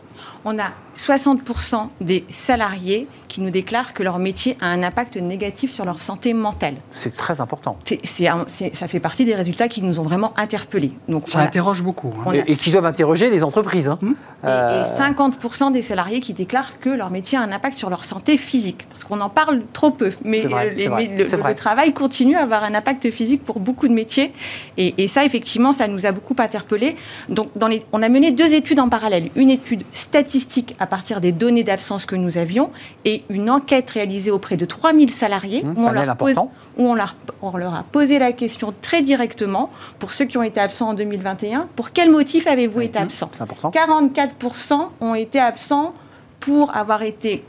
On a 60% des salariés qui nous déclarent que leur métier a un impact négatif sur leur santé mentale. C'est très important. C'est, c'est, ça fait partie des résultats qui nous ont vraiment interpellés. Donc, ça interroge beaucoup. Hein. Et, et, qui doivent interroger les entreprises. Hein. Hum. Euh... Et, 50% des salariés qui déclarent que leur métier a un impact sur leur santé physique. Parce qu'on en parle trop peu. Mais, vrai, les, vrai, le, le, travail continue à avoir un impact physique pour beaucoup de métiers. Et, ça, effectivement, ça nous a beaucoup interpellés. Donc, dans les, on a mené deux études en parallèle. Une étude statistique à partir des données d'absence que nous avions et une enquête réalisée auprès de 3000 salariés mmh, où, on leur pose, où on, leur, on leur a posé la question très directement pour ceux qui ont été absents en 2021, pour quel motif avez-vous mmh, été absent C'est important. 44% ont été absents pour avoir été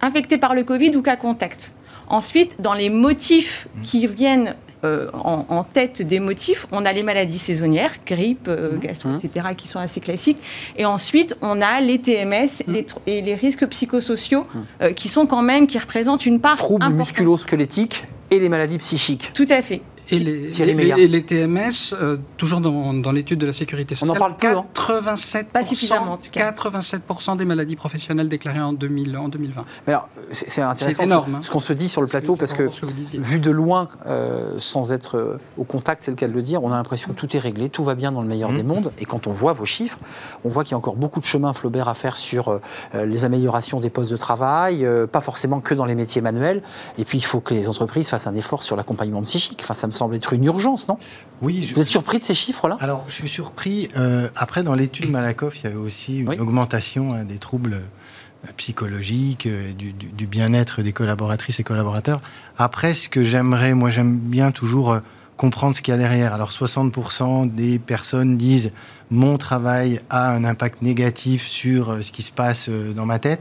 infectés par le Covid ou cas contact. Ensuite, dans les motifs qui viennent euh, en, en, tête des motifs, on a les maladies saisonnières, grippe, euh, gastro, etc., qui sont assez classiques. Et ensuite, on a les TMS les et les risques psychosociaux, euh, qui sont quand même, qui représentent une part Troubles musculo-squelettiques et les maladies psychiques. Tout à fait. Et les, les, les, les, TMS, euh, toujours dans, dans l'étude de la sécurité sociale, on en parle peu, hein. 87%, pas suffisamment en tout cas. 87% des maladies professionnelles déclarées en, 2000, en 2020. Mais alors, c'est intéressant. énorme. Hein. Ce qu'on se dit sur le plateau, parce que, que vu de loin, euh, sans être euh, au contact, c'est le cas de le dire, on a l'impression que tout est réglé, tout va bien dans le meilleur mmh. des mondes. Et quand on voit vos chiffres, on voit qu'il y a encore beaucoup de chemin, Flaubert, à faire sur euh, les améliorations des postes de travail, euh, pas forcément que dans les métiers manuels. Et puis, il faut que les entreprises fassent un effort sur l'accompagnement psychique. Enfin, ça me semble être une urgence non? Oui. Je... Vous êtes surpris de ces chiffres-là? Alors, je suis surpris. Euh, après, dans l'étude Malakoff, il y avait aussi une oui. augmentation hein, des troubles euh, psychologiques, euh, du, du, du bien-être des collaboratrices et collaborateurs. Après, ce que j'aimerais, moi, j'aime bien toujours euh, comprendre ce qu'il y a derrière. Alors, 60% des personnes disent mon travail a un impact négatif sur ce qui se passe dans ma tête.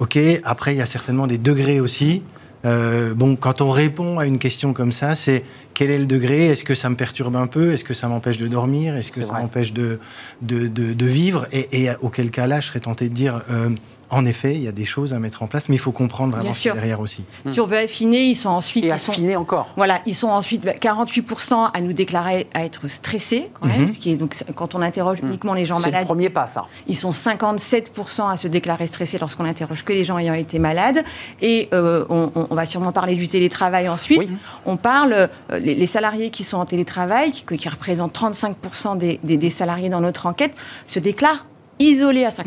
Ok, après, il y a certainement des degrés aussi. Euh, bon, quand on répond à une question comme ça, c'est quel est le degré? Est-ce que ça me perturbe un peu? Est-ce que ça m'empêche de dormir? Est-ce que ça m'empêche de, de, de, de, vivre? Et, et, auquel cas là, je serais tenté de dire, euh, en effet, il y a des choses à mettre en place, mais il faut comprendre vraiment ce derrière aussi. Si on veut affiner, ils sont ensuite... Et ils affiner sont, encore. Voilà, ils sont ensuite 48% à nous déclarer à être stressés, quand même, Mhm. ce qui est, donc, quand on interroge Mhm. uniquement les gens C'est le malades. premier pas, ça. Ils sont 57% à se déclarer stressés lorsqu'on interroge que les gens ayant été malades. Et euh, on, on, va sûrement parler du télétravail ensuite. Oui. On parle, euh, les, les, salariés qui sont en télétravail, qui, qui représentent 35% des, des, des, salariés dans notre enquête, se déclarent isolés à 50%.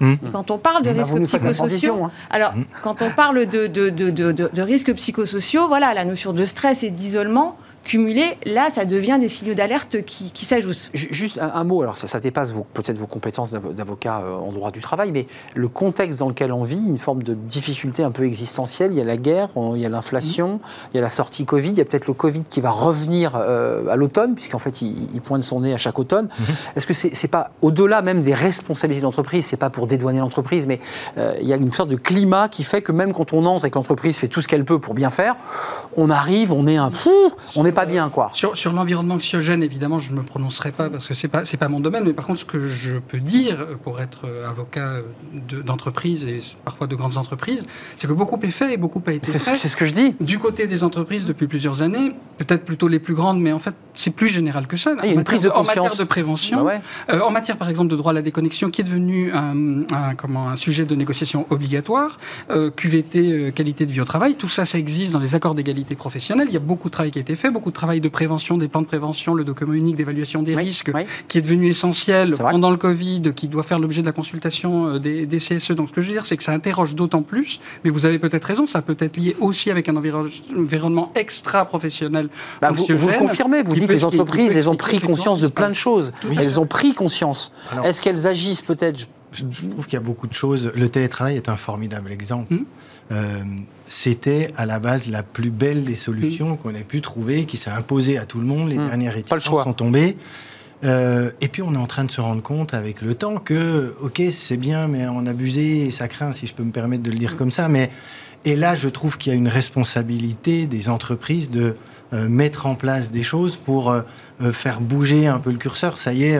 Mmh. Quand on parle de Bah, risques psychosociaux, transition, hein. alors quand on parle de, de, de, de, risques psychosociaux, voilà, la notion de stress et d'isolement, cumulés, là, ça devient des signaux d'alerte qui, qui s'ajoutent. Juste un, un, mot, alors ça, ça dépasse peut-être vos compétences d'avocat euh, en droit du travail, mais le contexte dans lequel on vit, une forme de difficulté un peu existentielle, il y a la guerre, il y a l'inflation, mmh. il y a la sortie Covid, il y a peut-être le Covid qui va revenir euh, à l'automne, puisqu'en fait, il, il, pointe son nez à chaque automne. Mmh. Est-ce que c'est est pas, au-delà même des responsabilités de l'entreprise, c'est pas pour dédouaner l'entreprise, mais euh, il y a une sorte de climat qui fait que même quand on entre et que l'entreprise fait tout ce qu'elle peut pour bien faire, on arrive, on est un... on n'est pas bien, quoi. Sur, sur l'environnement anxiogène, évidemment, je ne me prononcerai pas parce que ce n'est pas, pas mon domaine, mais par contre, ce que je peux dire pour être avocat d'entreprise de, et parfois de grandes entreprises, c'est que beaucoup est fait et beaucoup a été fait. C'est ce que je dis. Du côté des entreprises depuis plusieurs années, peut-être plutôt les plus grandes, mais en fait, c'est plus général que ça. Ah, il y a une prise de conscience. En matière de prévention, bah ouais. euh, en matière, par exemple, de droit à la déconnexion, qui est devenu un, un, comment, un sujet de négociation obligatoire, euh, QVT, euh, qualité de vie au travail, tout ça, ça existe dans les accords d'égalité professionnelle. Il y a beaucoup de travail qui a été fait, beaucoup de travail de prévention, des plans de prévention, le document unique d'évaluation des oui, risques, oui. qui est devenu essentiel est pendant le Covid, qui doit faire l'objet de la consultation euh, des, des, CSE. Donc, ce que je veux dire, c'est que ça interroge d'autant plus, mais vous avez peut-être raison, ça peut être lié aussi avec un environnement extra-professionnel. Bah, vous, vous, le confirmez, vous dites que les entreprises, elles ont pris conscience de plein de choses. Oui, elles ont pris conscience. Est-ce qu'elles agissent peut-être? je trouve qu'il y a beaucoup de choses. Le télétravail est un formidable exemple. Mmh. Euh, C'était à la base la plus belle des solutions mmh. qu'on ait pu trouver, qui s'est imposée à tout le monde. Les mmh. dernières réticences sont tombées. Euh, et puis on est en train de se rendre compte avec le temps que, ok, c'est bien, mais on a abusé et ça craint, si je peux me permettre de le dire comme ça. Mais et là, je trouve qu'il y a une responsabilité des entreprises de euh, mettre en place des choses pour euh, faire bouger un peu le curseur. Ça y est,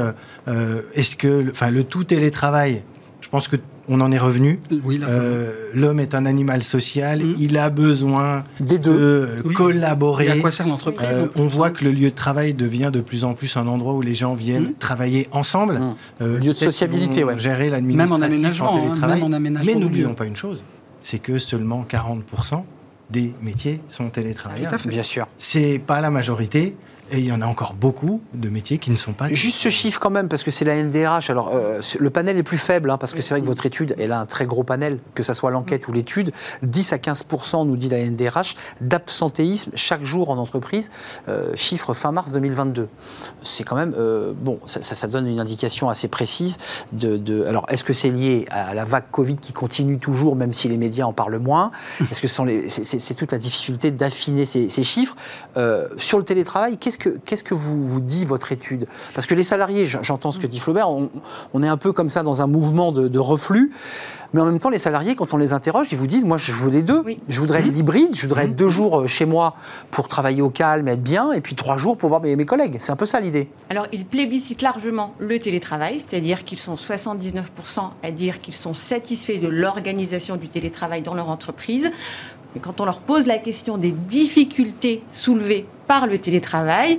est-ce que, enfin, le tout télétravail Je pense que on en est revenu. Oui, Euh, L'homme est un animal social. Mhm. Il a besoin Des deux. de Oui. collaborer. et à quoi sert l'entreprise Euh, on voit que le lieu de travail devient de plus en plus un endroit où les gens viennent Mhm. travailler ensemble. Euh, Lieu de sociabilité, ouais. Gérer Même l'administratif en aménagement, hein, télétravail. même en aménagement Mais n'oublions pas une chose, c'est que seulement 40% des métiers sont Tout à télétravaillables. fait. Bien sûr. C'est pas la majorité, et il y en a encore beaucoup de métiers qui ne sont pas. Juste ce chiffre quand même, parce que c'est la NDRH. Alors, euh, le panel est plus faible, hein, parce que c'est vrai que votre étude, elle a un très gros panel, que ce soit l'enquête ou l'étude. 10 à 15% nous dit la NDRH, d'absentéisme chaque jour en entreprise, euh, chiffre fin mars 2022. C'est quand même, euh, bon, ça, donne une indication assez précise de. de- alors, est-ce que c'est lié à la vague Covid qui continue toujours, même si les médias en parlent moins? Est-ce que c'est, toute la difficulté d'affiner ces, ces chiffres? Sur le télétravail, qu'est-ce que, qu'est-ce que vous, vous dit votre étude? Parce que les salariés, j'entends ce que dit Flaubert, on, on est un peu comme ça dans un mouvement de, de reflux. Mais en même temps, les salariés, quand on les interroge, ils vous disent Moi, je veux les deux. Oui. Je voudrais l'hybride, je voudrais être deux jours euh, chez moi pour travailler au calme, être bien, et puis trois jours pour voir mes, mes collègues. C'est un peu ça l'idée. Alors, ils plébiscitent largement le télétravail, c'est-à-dire qu'ils sont 79% à dire qu'ils sont satisfaits de l'organisation du télétravail dans leur entreprise. Mais quand on leur pose la question des difficultés soulevées par le télétravail,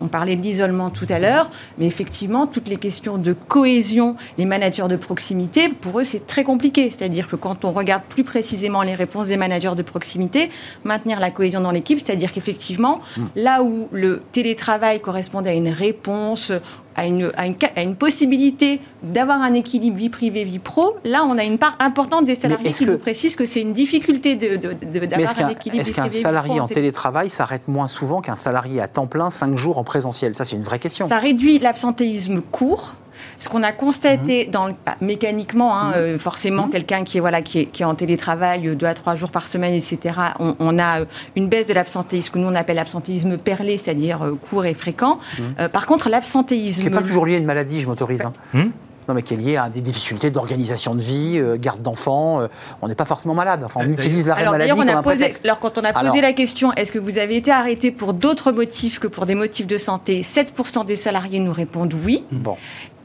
on parlait de l'isolement tout à l'heure, mais effectivement, toutes les questions de cohésion, les managers de proximité, pour eux, c'est très compliqué. C'est-à-dire que quand on regarde plus précisément les réponses des managers de proximité, maintenir la cohésion dans l'équipe, c'est-à-dire qu'effectivement, là où le télétravail correspondait à une réponse, à une, à une, ca- à une possibilité d'avoir un équilibre vie privée, vie pro, là, on a une part importante des salariés qui que- nous précisent que c'est une difficulté d'avoir un qu'un, équilibre est-ce qu'un salarié pro en télétravail s'arrête moins souvent qu'un salarié à temps plein, cinq jours en présentiel? Ça, c'est une vraie question. Ça réduit l'absentéisme court. Ce qu'on a constaté Mhm. dans le- bah, mécaniquement, hein, euh, forcément, quelqu'un qui est voilà qui est, qui est en télétravail euh, deux à trois jours par semaine, etc. On, on a euh, une baisse de l'absentéisme que nous on appelle l'absentéisme perlé, c'est-à-dire euh, court et fréquent. Euh, par contre, Ce qui l'absentéisme n'est pas toujours lié à une maladie, je m'autorise. hein. Hmm Non, mais qui est lié à des difficultés d'organisation de vie, euh, garde d'enfants. euh, on n'est pas forcément malade. Enfin, on utilise l'arrêt Alors maladie on a posé, alors quand on a posé Alors. la question, est-ce que vous avez été arrêté pour d'autres motifs que pour des motifs de santé 7% des salariés nous répondent oui. Bon,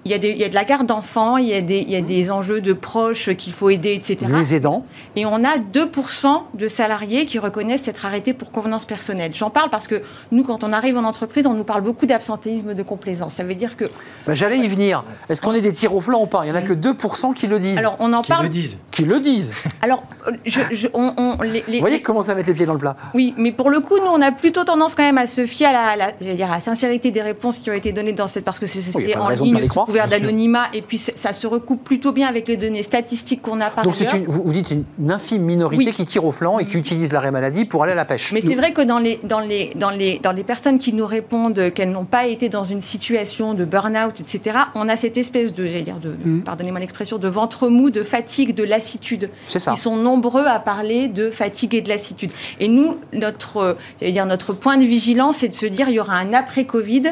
Il y a, des- il y a de la garde d'enfants, il y a des, il y a des enjeux de proches qu'il faut aider, etc. les aidants. Et on a 2% de salariés qui reconnaissent être arrêtés pour convenance personnelle. J'en parle parce que nous, quand on arrive en entreprise, on nous parle beaucoup d'absentéisme de complaisance. Ça veut dire que. Bah, J'allais y venir. Est-ce qu'on est des tirs au flanc ou pas? Il n'y en a que 2% qui le disent. Alors, on en Qui parle. le disent. qui le disent. Alors, je, je- on, on- les, les- Vous voyez comment ça mettre les pieds dans le plat? Oui, mais pour le coup, nous, on a plutôt tendance quand même à se fier à la, à la- j'allais dire, à la sincérité des réponses qui ont été données dans cette, parce que c'est Oui, en ligne couvert d'anonymat, et puis ça se recoupe plutôt bien avec les données statistiques qu'on a par Donc ailleurs. une, vous, dites c'est une infime minorité Oui. qui tire au flanc et qui utilise l'arrêt maladie pour aller à la pêche. Mais c'est vrai que dans les, dans, les, dans, les, dans les personnes qui nous répondent qu'elles n'ont pas été dans une situation de burn-out, etc., on a cette espèce de, j'allais dire, de, de- Mhm. pardonnez-moi l'expression, de ventre mou, de fatigue, de lassitude. C'est ça. Ils sont nombreux à parler de fatigue et de lassitude. Et nous, notre, dire, notre point de vigilance, c'est de se dire il y aura un après-Covid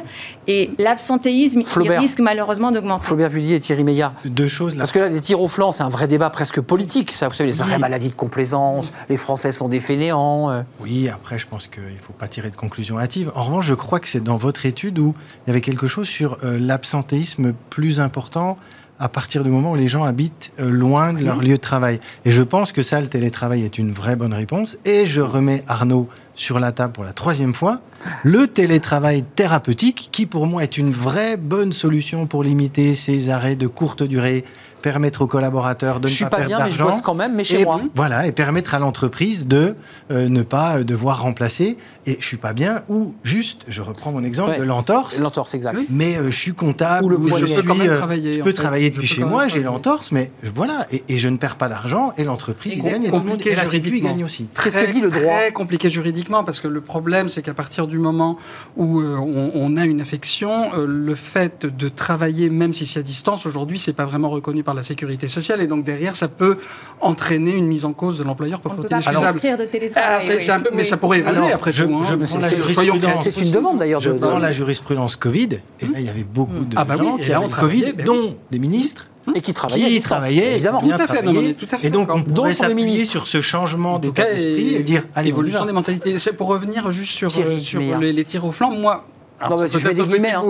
et l'absentéisme, il risque malheureusement d'augmenter. Flaubert Vullier et Thierry Meillat. Deux choses là. Parce que là, les tirs au flanc, c'est un vrai débat presque politique. Ça, vous savez, les arrêts maladie de complaisance, les Français sont des fainéants. euh. Oui, après, je pense qu'il ne faut pas tirer de conclusions hâtives. En revanche, je crois que c'est dans votre étude où il y avait quelque chose sur euh, l'absentéisme plus important à partir du moment où les gens habitent euh, loin de leur lieu de travail. Et je pense que ça, le télétravail est une vraie bonne réponse. Et je remets Arnaud sur la table pour la troisième fois, le télétravail thérapeutique, qui pour moi est une vraie bonne solution pour limiter ces arrêts de courte durée, permettre aux collaborateurs de Je ne suis pas, pas perdre bien, mais je d'argent. bosse quand même, mais chez et, moi. Voilà, et permettre à l'entreprise de euh, ne pas euh, devoir remplacer. Et je suis pas bien, ou juste, je reprends mon exemple Ouais. de l'entorse. L'entorse, exact. Mais euh, je suis comptable, Ou le ou poignet. je, Je peux quand suis, même euh, travailler, je en peux fait. travailler Je depuis peux chez moi, j'ai l'entorse, mais voilà, et, et je ne perds pas d'argent, et l'entreprise Et gagne, et tout le monde, compliqué et la Sécu gagne aussi. Qu'est-ce que dit le droit Très compliqué juridiquement parce que le problème c'est qu'à partir du moment où euh, on, on a une affection, euh, le fait de travailler même si c'est à distance aujourd'hui c'est pas vraiment reconnu par la sécurité sociale et donc derrière ça peut entraîner une mise en cause de l'employeur pour faute peut pas inexcusable. de Ah, télétravail. c'est- oui. c'est un peu, mais Oui. ça pourrait évoluer Alors, après je- tout. hein. c'est- la soyons jurisprudence. créatifs C'est une demande d'ailleurs. Je de- prends de- la jurisprudence Covid, et là, il y avait beaucoup de Ah bah oui, gens et qui avaient Covid, travaillait, ben dont des ministres, Et qui travaillait. qui distance, travaillaient, évidemment. Tout à fait, non, mais travaillé. tout à fait et donc on pourrait s'appuyer sur ce changement d'état cas, d'esprit et dire, allez, évolution des mentalités. C'est pour revenir juste sur, Thierry euh, sur les, les tirs au flanc. Moi, Non, je mets des guillemets, hein.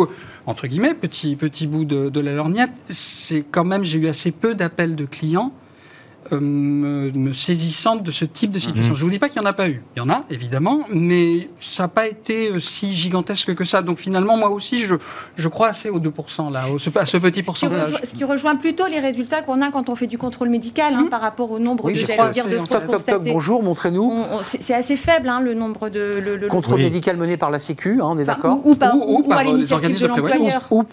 entre guillemets, petit, petit bout de, de la lorgnette, c'est quand même, j'ai eu assez peu d'appels de clients euh, me, me saisissant de ce type de situation. Mhm. Je vous dis pas qu'il n'y en a pas eu. Il y en a, évidemment, mais ça n'a pas été euh, si gigantesque que ça. Donc finalement, moi aussi, je, je crois assez aux 2%, là, au- à ce petit Ce qui, pourcentage. rejoint, ce qui rejoint plutôt les résultats qu'on a quand on fait du contrôle médical hein, par rapport au nombre Oui, de, je j'allais crois, dire, de c'est- fraudes constatées. bonjour, montrez-nous. On- on- c'est c'est assez faible hein, le nombre de le, le- Contrôle Oui. médical mené par la Sécu, hein, on est d'accord ou, ou par, Ou- ou ou par, à euh, les l'initiative organismes de l'employeur. Ou-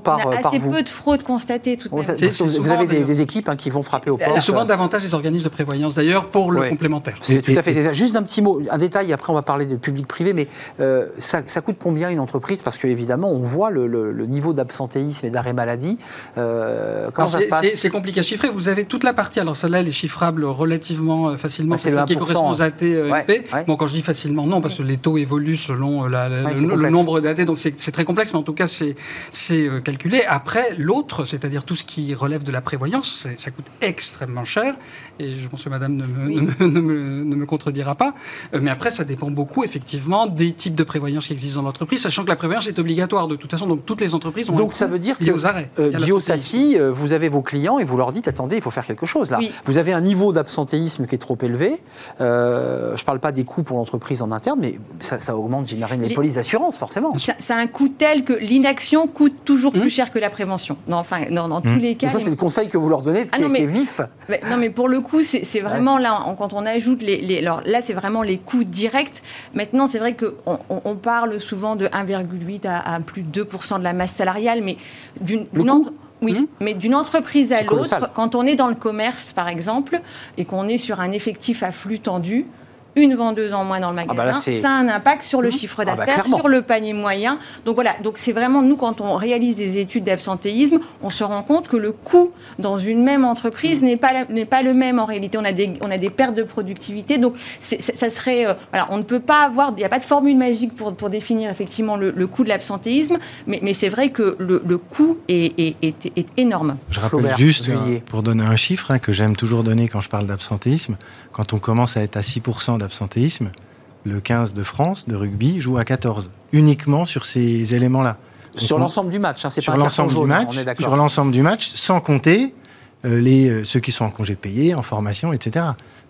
par, on a par assez vous. peu de fraudes constatées tout de même. C'est- c'est vous avez des, équipes hein, qui vont frapper au poste. C'est souvent davantage les organismes de prévoyance, d'ailleurs, pour le Ouais. complémentaire. C'est tout à fait. ça. Juste un petit mot, un détail, après on va parler de public-privé, mais euh, ça, ça coûte combien une entreprise? Parce qu'évidemment, on voit le, le- le niveau d'absentéisme et d'arrêt maladie. Euh, comment Alors, ça c'est- se passe? c'est- compliqué à chiffrer. Vous avez toute la partie. Alors celle-là, elle est chiffrable relativement euh, facilement. C'est c'est le celle qui 1%, correspond aux AT euh, Ouais, ouais. Bon, quand je dis facilement, non, parce que les taux évoluent selon euh, la- la- Ouais, c'est le, le nombre d'AT. Donc c'est très complexe, mais en tout cas, c'est calculé. Après, l'autre, c'est-à-dire tout ce qui relève de la prévoyance, ça coûte extrêmement cher. Et je pense que Madame ne me, Oui. ne me- ne me- ne me contredira pas. Euh, Mais après, ça dépend beaucoup, effectivement, des types de prévoyance qui existent dans l'entreprise, sachant que la prévoyance est obligatoire de toute façon. Donc toutes les entreprises ont un Donc ça coût veut dire lié que aux arrêts. euh, protéine. Sassi, euh, vous avez vos clients et vous leur dites attendez, il faut faire quelque chose là. Oui. Vous avez un niveau d'absentéisme qui est trop élevé. Euh, je ne parle pas des coûts pour l'entreprise en interne, mais ça, ça augmente, j'imagine, les, Les- polices d'assurance forcément. Ça, ça a un coût tel que l'inaction coûte toujours plus cher que la prévention. Non, enfin, dans, dans tous les cas. Ça, les- c'est le conseil que vous leur donnez, qui, Ah non, est- qui mais- est vif. Mais- non, mais pour le coup, c'est vraiment là, quand on ajoute les. les- alors là, c'est vraiment les coûts directs. Maintenant, c'est vrai qu'on on, on parle souvent de 1,8 à, à plus de 2% de la masse salariale, mais d'une. Oui, Mhm. mais d'une entreprise à l'autre, quand on est dans le commerce, par exemple, et qu'on est sur un effectif à flux tendu, une vendeuse en moins dans le magasin, bah là, c'est- ça a un impact sur le chiffre Ah bah, d'affaires, sur le panier moyen. Donc voilà, donc c'est vraiment nous quand on réalise des études d'absentéisme, on se rend compte que le coût dans une même entreprise n'est pas n'est pas le même en réalité. On a des on a des pertes de productivité, donc ça serait euh, voilà, on ne peut pas avoir, il n'y a pas de formule magique pour pour définir effectivement le, le coût de l'absentéisme, mais, mais c'est vrai que le, le coût est, est, est- est énorme. Je rappelle Flaubert, juste, euh, pour donner un chiffre hein, que j'aime toujours donner quand je parle d'absentéisme, quand on commence à être à 6% d'absentéisme, le 15 de France de rugby joue à 14, uniquement sur ces éléments-là. Sur l'ensemble du match, hein, c'est pas un carton du jaune, match, on est sur l'ensemble du match, sans compter euh, les, euh, ceux qui sont en congé payé, en formation, etc.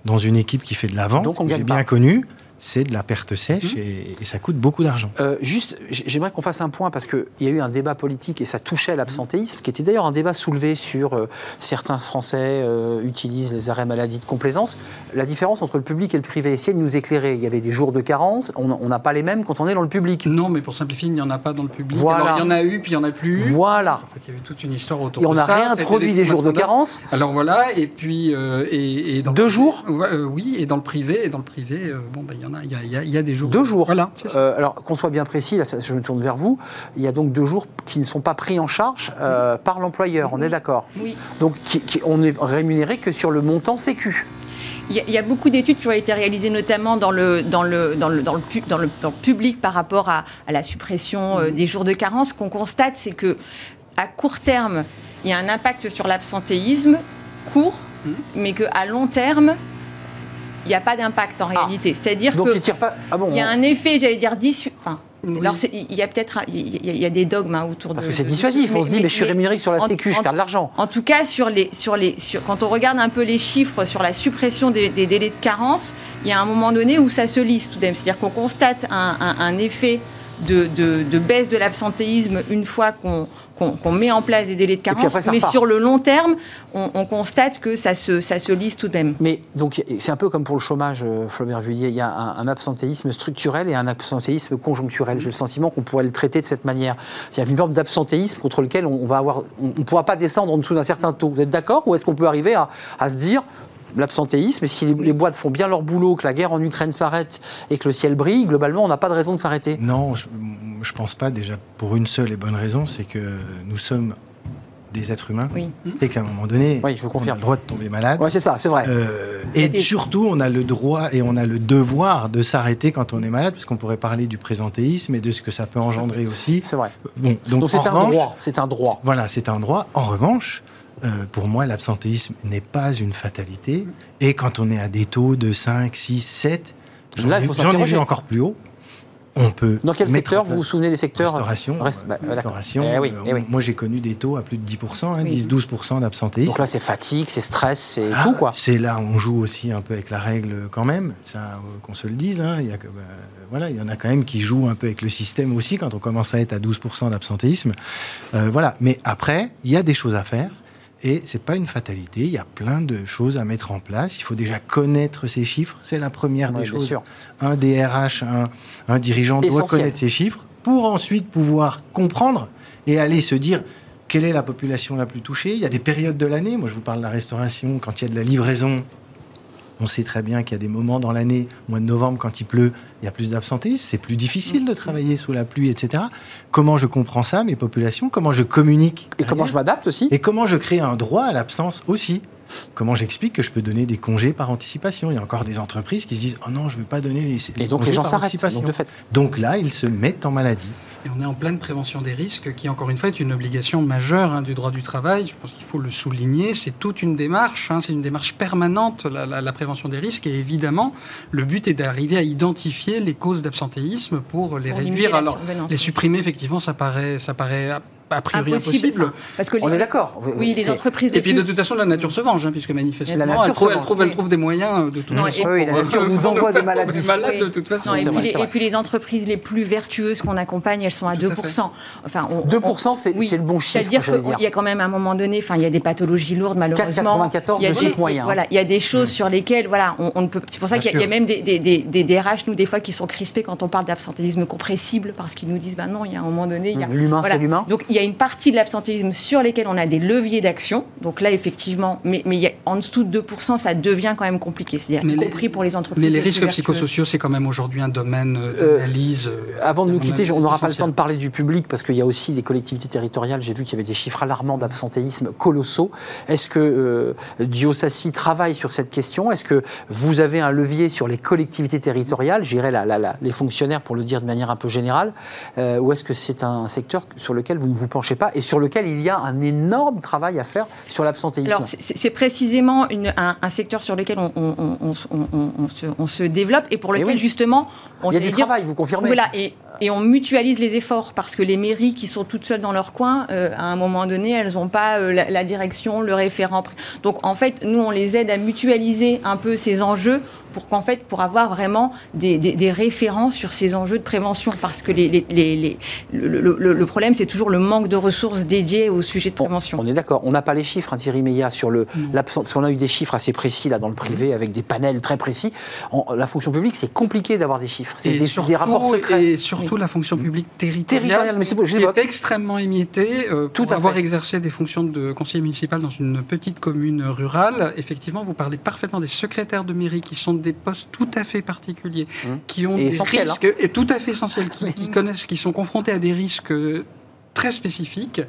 Dans une équipe qui fait de la vente, Donc on que gagne j'ai bien connu, c'est de la perte sèche et, et ça coûte beaucoup d'argent. Euh, juste, j'aimerais qu'on fasse un point parce qu'il y a eu un débat politique et ça touchait à l'absentéisme, qui était d'ailleurs un débat soulevé sur euh, certains Français euh, utilisent les arrêts maladie de complaisance. La différence entre le public et le privé, essayez de nous éclairer. Il y avait des jours de carence, on on n'a pas les mêmes quand on est dans le public. Non, mais pour simplifier, il n'y en a pas dans le public. Voilà. Alors, il y en a eu, puis il n'y en a plus. Voilà. En fait, il y avait toute une histoire autour Et on de a ça. Ça a été réintroduit des jours de carence. Alors voilà, et puis euh, et, et dans Deux le- jours Ouais, euh, Oui, et dans le privé, et dans le privé, euh, bon, bah, il y en a, il y a, il y a- il y a des jours. Deux jours. Voilà. Euh, alors qu'on soit bien précis, là, je me tourne vers vous. Il y a donc deux jours qui ne sont pas pris en charge euh, par l'employeur. On est d'accord. Oui. Donc qui- qui- on n'est rémunéré que sur le montant Sécu. Il y, a, beaucoup d'études qui ont été réalisées notamment dans le, dans le, dans le, dans le, dans le- dans le public par rapport à, à la suppression euh, des jours de carence. Ce qu'on constate, c'est que à court terme, il y a un impact sur l'absentéisme court, mais qu'à long terme, il n'y a pas d'impact en réalité. C'est-à-dire que pas. Ah bon y a un effet, j'allais dire, dissu... enfin, Oui. alors c'est- il y a peut-être il y, a- il y a des dogmes hein, autour Parce de que c'est de- dissuasif. on se dit, mais, je suis rémunéré sur la en- Sécu, je perds de l'argent. en tout cas, sur les, sur les, sur, quand on regarde un peu les chiffres sur la suppression des, des délais de carence, il y a un moment donné où ça se lisse tout de même. C'est-à-dire qu'on constate un, un- un effet de, de- de baisse de l'absentéisme une fois qu'on qu'on- met en place des délais de carence, après, mais sur le long terme, on, on constate que ça se, ça se lisse tout de même. Mais donc c'est un peu comme pour le chômage, euh, Flaubert Vullier. Il y a un, un absentéisme structurel et un absentéisme conjoncturel. J'ai le sentiment qu'on pourrait le traiter de cette manière. Il y a une forme d'absentéisme contre lequel on, on va avoir, on ne pourra pas descendre en dessous d'un certain taux. Vous êtes d'accord Ou est-ce qu'on peut arriver à, à se dire l'absentéisme, et si les, les boîtes font bien leur boulot, que la guerre en Ukraine s'arrête et que le ciel brille, globalement, on n'a pas de raison de s'arrêter. Non, je ne pense pas déjà pour une seule et bonne raison, c'est que nous sommes des êtres humains Oui. et qu'à un moment donné, Oui, je vous on a le droit de tomber malade. Ouais, c'est ça, c'est vrai. Euh, et des- surtout, on a le droit et on a le devoir de s'arrêter quand on est malade, parce qu'on pourrait parler du présentéisme et de ce que ça peut engendrer aussi. C'est vrai. Bon, donc, c'est un revanche, droit. C'est un droit. Voilà, c'est un droit. En revanche, euh, pour moi, l'absentéisme n'est pas une fatalité. Et quand on est à des taux de 5, 6, 7, j'en ai, vu encore plus haut. on peut. Dans quel secteur Vous vous souvenez des secteurs Restauration. Bah, euh, d'accord. restauration. Eh oui, euh, eh oui. Moi, j'ai connu des taux à plus de 10%, hein, Oui. 10-12% d'absentéisme. Donc là, c'est fatigue, c'est stress, c'est Ah, tout, quoi. C'est là, on joue aussi un peu avec la règle quand même, ça, qu'on se le dise. hein. Il, y a, bah, voilà, il y en a quand même qui jouent un peu avec le système aussi quand on commence à être à 12% d'absentéisme. Euh, voilà. Mais après, il y a des choses à faire. Et c'est pas une fatalité. Il y a plein de choses à mettre en place. Il faut déjà connaître ces chiffres. C'est la première des choses. sûr. Un DRH, un, un dirigeant doit connaître ces chiffres pour ensuite pouvoir comprendre et aller se dire quelle est la population la plus touchée. Il y a des périodes de l'année. Moi, je vous parle de la restauration. Quand il y a de la livraison, on sait très bien qu'il y a des moments dans l'année, mois de novembre, quand il pleut, il y a plus d'absentéisme. C'est plus difficile de travailler sous la pluie, etc. Comment je comprends ça, mes populations? Comment je communique? Et comment je m'adapte aussi? Et comment je crée un droit à l'absence aussi? Comment j'explique que je peux donner des congés par anticipation? Il y a encore des entreprises qui se disent Oh non, je ne veux pas donner les, Et donc les congés gens par s'arrêtent. anticipation. Donc de fait. Donc là, ils se mettent en maladie. Et on est en pleine prévention des risques, qui encore une fois est une obligation majeure hein, du droit du travail. Je pense qu'il faut le souligner. C'est toute une démarche, hein, c'est une démarche permanente, la, la- la prévention des risques. Et évidemment, le but est d'arriver à identifier les causes d'absentéisme pour les Pour réduire. Alors, les supprimer, effectivement, ça paraît, ça paraît a, priori Impossible. impossible. enfin, parce que On les- est d'accord. Oui, les entreprises. Et puis de toute façon, la nature se venge, hein, puisque manifestement, elle trouve, elle, trouve, elle oui. trouve des moyens de toute Non, façon. et- Oui, la nature nous envoie des malades Oui. de toute façon. Non, et, puis vrai, les, c'est vrai. et puis les entreprises les plus vertueuses qu'on accompagne, elles sont à Tout à 2%. Enfin, on- 2%, c'est oui. le bon chiffre, C'est-à-dire qu'il y a quand même à un moment donné, enfin, il y a des pathologies lourdes malheureusement. 4,94 Il y a de des- chiffre moyen. Voilà, il y a des choses sur lesquelles, voilà, on, ne peut. C'est pour ça qu'il y, a- même des, des, des, des DRH, nous, des fois, qui sont crispés quand on parle d'absentéisme compressible, parce qu'ils nous disent, ben non, il y a un moment donné, il y a. L'humain, c'est l'humain. Donc il y a une partie de l'absentéisme sur lesquels on a des leviers d'action. Donc là, effectivement, mais, mais il y a, en dessous de 2%, ça devient quand même compliqué. C'est-à-dire, Mais y les- compris pour les entreprises. Mais les risques psychosociaux, c'est quand même aujourd'hui un domaine euh, Euh, d'analyse. euh, Avant de nous quitter, on n'aura pas le temps de parler du public parce qu'il y a aussi les collectivités territoriales. J'ai vu qu'il y avait des chiffres alarmants d'absentéisme colossaux. Est-ce que euh, Diosassi travaille sur cette question? Est-ce que vous avez un levier sur les collectivités territoriales? J'irai les fonctionnaires pour le dire de manière un peu générale. Euh, ou est-ce que c'est un secteur sur lequel vous ne vous penchez pas et sur lequel il y a un énorme travail à faire sur l'absentéisme Alors, c'est- précisément une- un, un secteur sur lequel on, on- on- on- on- on se, développe et pour Eh lequel, oui. justement, on Il y a du dire- travail, vous confirmez Voilà, et, et on mutualise les efforts parce que les mairies qui sont toutes seules dans leur coin, euh, à un moment donné, elles n'ont pas euh, la, la direction, le référent. Donc, en fait, nous, on les aide à mutualiser un peu ces enjeux pour qu'en fait, pour avoir vraiment des, des- des référents sur ces enjeux de prévention. Parce que les, les- les- les- le, le- le- le problème, c'est toujours le manque de ressources dédiées au sujet de prévention. On est d'accord. On n'a pas les chiffres, hein, Thierry Meillat, sur le l'absence. Parce qu'on a eu des chiffres assez précis là dans le privé avec des panels très précis. En- la fonction publique, c'est compliqué d'avoir des chiffres. C'est des, surtout, des rapports secrets. Et surtout la fonction publique territoriale, Territoriale, mais qui est extrêmement émiettée. euh, Tout pour à avoir fait. exercé des fonctions de conseiller municipal dans une petite commune rurale, effectivement, vous parlez parfaitement des secrétaires de mairie qui sont des postes tout à fait particuliers, Hum. qui ont Et des essentiels, hein. risques et tout à fait essentiels, qui, qui connaissent, qui sont confrontés à des risques très spécifiques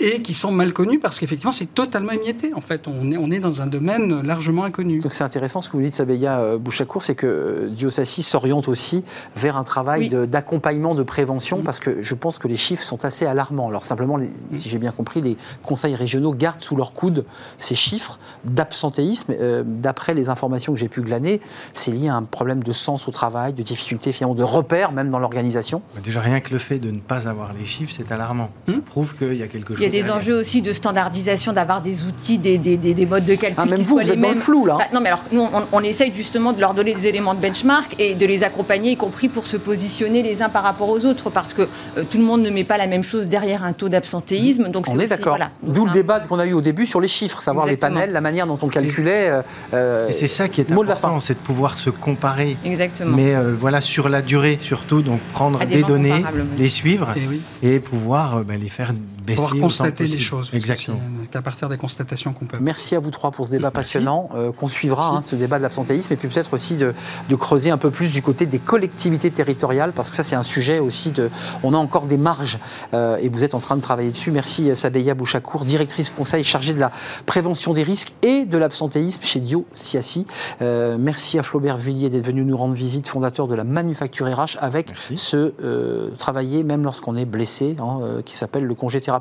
et qui sont mal connus parce qu'effectivement c'est totalement émietté en fait on est, on est dans un domaine largement inconnu Donc c'est intéressant ce que vous dites, Sabeya euh, Bouchakour, c'est que euh, Diosassi s'oriente aussi vers un travail Oui. d'accompagnement, de, prévention, Mhm. parce que je pense que les chiffres sont assez alarmants. Alors simplement, les- si j'ai bien compris, les conseils régionaux gardent sous leur coude ces chiffres d'absentéisme. Euh, D'après les informations que j'ai pu glaner, c'est lié à un problème de sens au travail, de difficulté finalement de repères même dans l'organisation. Bah, Déjà, rien que le fait de ne pas avoir les chiffres, c'est alarmant. Ça Hmm. prouve qu'il y a quelque chose. Il y a des enjeux aussi de standardisation, d'avoir des outils, des, des, des, des modes de calcul Ah, même qui vous, soient vous les êtes dans mêmes. le flou là. Bah, non, mais alors, nous, on, on essaye justement de leur donner des éléments de benchmark et de les accompagner, y compris pour se positionner les uns par rapport aux autres, parce que euh, tout le monde ne met pas la même chose derrière un taux d'absentéisme. Donc On c'est est d'accord. voilà. D'où le débat qu'on a eu au début sur les chiffres, savoir Exactement. les panels, la manière dont on calculait. euh, euh, Et c'est ça qui est mot de la important, c'est de pouvoir se comparer. Exactement. Mais euh, voilà, sur la durée surtout, donc prendre des données, les suivre et oui et pouvoir euh, ben, les faire baisser. pouvoir constater les choses Exactement. c'est qu'à partir des constatations qu'on peut Merci à vous trois pour ce débat Merci. passionnant euh, qu'on suivra, hein, ce débat de l'absentéisme, et puis peut-être aussi de, de creuser un peu plus du côté des collectivités territoriales, parce que ça c'est un sujet aussi de... On a encore des marges, euh, et vous êtes en train de travailler dessus. Merci euh, Sabeya Bouchakour, directrice conseil chargée de la prévention des risques et de l'absentéisme chez Dio Siassi. Euh, merci à Flaubert Vuillier d'être venu nous rendre visite, fondateur de la Manufacture RH, avec Merci. ce euh, travailler même lorsqu'on est blessé, hein, qui s'appelle le congé thérapeutique.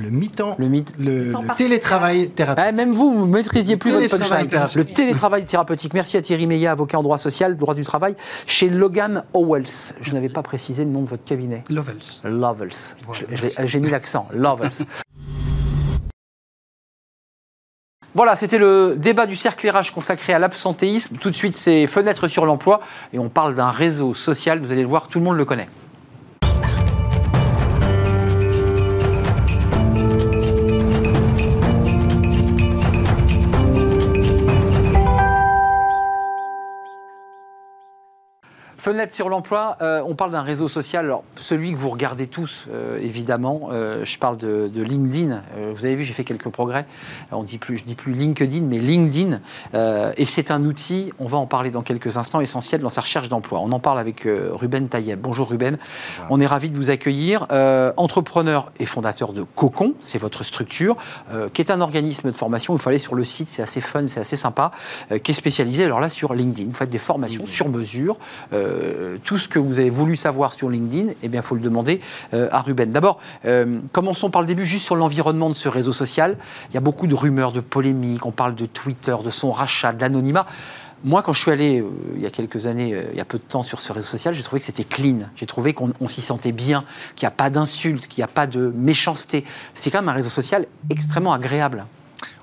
Le mi-temps, Le mythe. le, télétravail thérapeutique. Ah, même vous, vous ne maîtrisiez plus Le votre punchline. Le thérapeutique. télétravail thérapeutique. Merci à Thierry Meillat, avocat en droit social, droit du travail, chez Logan Owells. Je n'avais pas précisé le nom de votre cabinet. Voilà, je l'ai- J'ai mis l'accent. Lovels. Voilà, c'était le débat du cercle RH consacré à l'absentéisme. Tout de suite, c'est fenêtre sur l'emploi et on parle d'un réseau social. Vous allez le voir, tout le monde le connaît. Fenêtre sur l'emploi, euh, on parle d'un réseau social, alors celui que vous regardez tous, euh, évidemment. Euh, je parle de, de LinkedIn. Vous avez vu, j'ai fait quelques progrès. On dit plus, je dis plus LinkedIn, mais LinkedIn. Et c'est un outil, on va en parler dans quelques instants, essentiel dans sa recherche d'emploi. On en parle avec Ruben Tayeb. Bonjour Ruben. On est ravi de vous accueillir. Entrepreneur et fondateur de Cocon, c'est votre structure, qui est un organisme de formation. Il faut aller sur le site, c'est assez fun, c'est assez sympa, qui est spécialisé alors là sur LinkedIn. Vous faites des formations sur mesure. Euh, tout ce que vous avez voulu savoir sur LinkedIn, eh bien, il faut le demander euh, à Ruben. D'abord, euh, commençons par le début, juste sur l'environnement de ce réseau social. Il y a beaucoup de rumeurs, de polémiques. On parle de Twitter, de son rachat, de l'anonymat. Moi, quand je suis allé euh, il y a quelques années, euh, il y a peu de temps sur ce réseau social, j'ai trouvé que c'était clean. J'ai trouvé qu'on on s'y sentait bien, qu'il n'y a pas d'insultes, qu'il n'y a pas de méchanceté. C'est quand même un réseau social extrêmement agréable.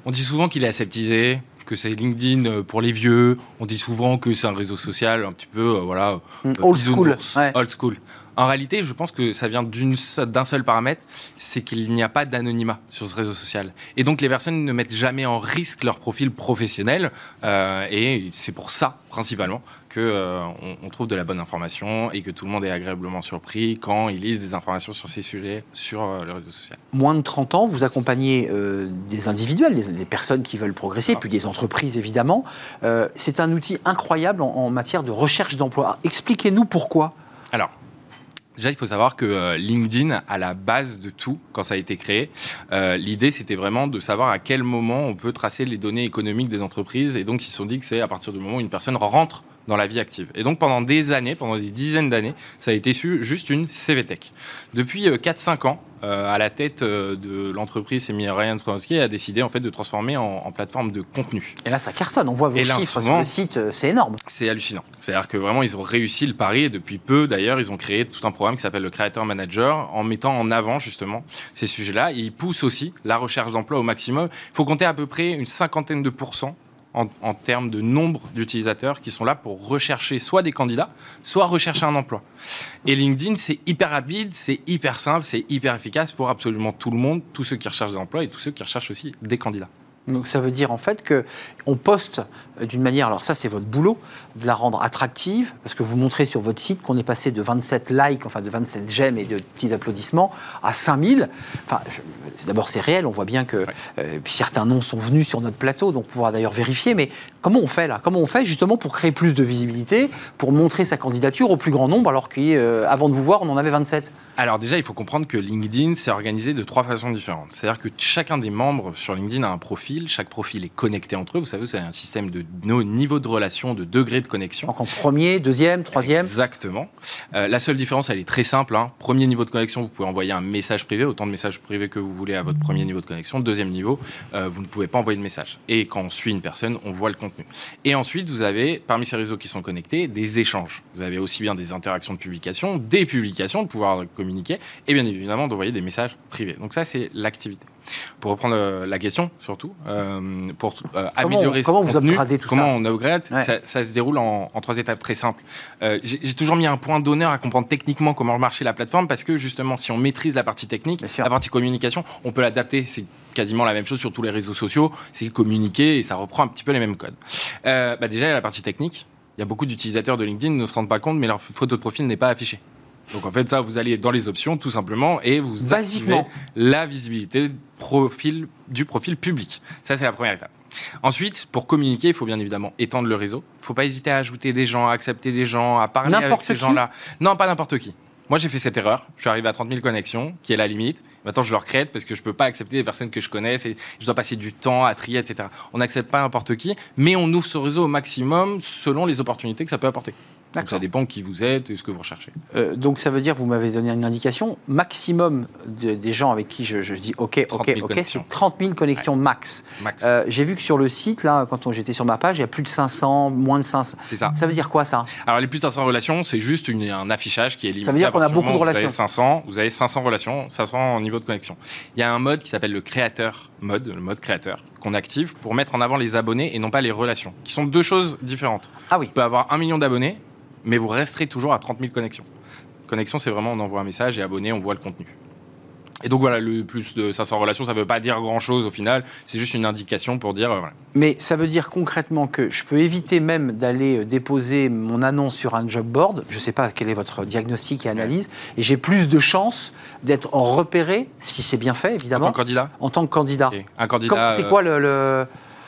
On dit souvent qu'il est aseptisé, que c'est LinkedIn euh, pour les vieux. On dit souvent que c'est un réseau social un petit peu, euh, voilà, Mm, euh, old school, ouais. Old school. En réalité, je pense que ça vient d'un seul paramètre, c'est qu'il n'y a pas d'anonymat sur ce réseau social. Et donc les personnes ne mettent jamais en risque leur profil professionnel. euh, et c'est pour ça, principalement, que euh, on, on trouve de la bonne information et que tout le monde est agréablement surpris quand ils lisent des informations sur ces sujets sur euh, le réseau social. moins de 30 ans, vous accompagnez euh, des individuels, des, des personnes qui veulent progresser, Ah. puis des entreprises évidemment. C'est un outil incroyable en, en matière de recherche d'emploi. Expliquez-nous pourquoi. Déjà, il faut savoir que euh, LinkedIn, à la base de tout, quand ça a été créé, euh, l'idée, c'était vraiment de savoir à quel moment on peut tracer les données économiques des entreprises. Et donc, ils se sont dit que c'est à partir du moment où une personne rentre dans la vie active. Et donc, pendant des années, pendant des dizaines d'années, ça a été su juste une CVTech. Depuis euh, 4-5 ans, euh, à la tête euh, de l'entreprise, Ryan Stransky a décidé en fait de transformer en, en plateforme de contenu. Et là, ça cartonne. On voit vos Et là, chiffres sur le site, euh, c'est énorme. C'est hallucinant. C'est-à-dire que vraiment, ils ont réussi le pari et depuis peu, d'ailleurs, ils ont créé tout un programme qui s'appelle le Creator Manager en mettant en avant justement ces sujets-là. Et ils poussent aussi la recherche d'emploi au maximum. Il faut compter à peu près une cinquantaine de pourcents en, termes de nombre d'utilisateurs qui sont là pour rechercher soit des candidats, soit rechercher un emploi. Et LinkedIn, c'est hyper rapide, c'est hyper simple, c'est hyper efficace pour absolument tout le monde, tous ceux qui recherchent des emplois et tous ceux qui recherchent aussi des candidats. Donc ça veut dire en fait que on poste euh, d'une manière, alors ça c'est votre boulot, de la rendre attractive, parce que vous montrez sur votre site qu'on est passé de 27 likes, enfin de 27 j'aime et de petits applaudissements à 5000. Enfin, d'abord c'est réel, on voit bien que euh, certains noms sont venus sur notre plateau, donc on pourra d'ailleurs vérifier, mais comment on fait là? Comment on fait justement pour créer plus de visibilité, pour montrer sa candidature au plus grand nombre, alors qu'avant de vous voir, on en avait 27 Alors déjà, il faut comprendre que LinkedIn, c'est organisé de trois façons différentes. C'est-à-dire que chacun des membres sur LinkedIn a un profil, chaque profil est connecté entre eux. Vous savez, c'est un système de niveau de relation, de degré de connexion. Donc en premier, deuxième, troisième Exactement. Euh, la seule différence, elle est très simple. hein. Premier niveau de connexion, vous pouvez envoyer un message privé, autant de messages privés que vous voulez à votre premier niveau de connexion. Deuxième niveau, euh, vous ne pouvez pas envoyer de message. Et quand on suit une personne, on voit le contenu. Et ensuite, vous avez, parmi ces réseaux qui sont connectés, des échanges. Vous avez aussi bien des interactions de publication, des publications, de pouvoir communiquer, et bien évidemment d'envoyer des messages privés. Donc ça, c'est l'activité. Pour reprendre euh, la question, surtout, euh, pour euh, Comment- améliorer ce comment vous upgradez tout comment ça on upgrade, Ouais. ça, ça se déroule en, en trois étapes très simples. J'ai toujours mis un point d'honneur à comprendre techniquement comment marcher la plateforme parce que justement, si on maîtrise la partie technique, la partie communication, on peut l'adapter. C'est quasiment la même chose sur tous les réseaux sociaux. C'est communiquer et ça reprend un petit peu les mêmes codes. Euh, bah déjà, il y a la partie technique. Il y a beaucoup d'utilisateurs de LinkedIn qui ne se rendent pas compte, mais leur photo de profil n'est pas affichée. Donc en fait, ça, vous allez dans les options tout simplement et vous activez la visibilité profil, du profil public. Ça, c'est la première étape. Ensuite, pour communiquer, il faut bien évidemment étendre le réseau. Il ne faut pas hésiter à ajouter des gens, à accepter des gens, à parler avec ces gens-là. Non, pas n'importe qui. Moi, j'ai fait cette erreur. Je suis arrivé à 30 000 connexions, qui est la limite. Maintenant, je leur crête parce que je peux pas accepter des personnes que je connais. Je dois passer du temps à trier, etc. On n'accepte pas n'importe qui, mais on ouvre ce réseau au maximum selon les opportunités que ça peut apporter. Donc ça dépend qui vous êtes et ce que vous recherchez. Euh, donc ça veut dire, vous m'avez donné une indication, maximum de- des gens avec qui je, je dis OK, 30 OK, 000 OK, c'est 30 000 connexions max. Max. Euh, J'ai vu que sur le site, là, quand on- j'étais sur ma page, il y a plus de 500, moins de 500. c'est ça. Ça veut dire quoi ça? Alors les plus de 500 relations, c'est juste une- un affichage qui est limité. Ça veut dire qu'on a beaucoup de relations. Vous avez 500, vous avez 500 relations, 500 niveaux de connexion. Il y a un mode qui s'appelle le créateur mode, le mode créateur, qu'on active pour mettre en avant les abonnés et non pas les relations, qui sont deux choses différentes. Ah oui. Vous pouvez avoir un million d'abonnés, mais vous resterez toujours à 30 000 connexions. Connexion, c'est vraiment on envoie un message et abonné, on voit le contenu. Et donc voilà, le plus de 500 relations, ça ne veut pas dire grand-chose au final, c'est juste une indication pour dire, euh, voilà. Mais ça veut dire concrètement que je peux éviter même d'aller euh, déposer mon annonce sur un job board. Je ne sais pas quel est votre diagnostic et analyse. Et j'ai plus de chances d'être repéré, si c'est bien fait, En évidemment, tant que candidat, en tant que candidat. un candidat... C'est quoi le. le-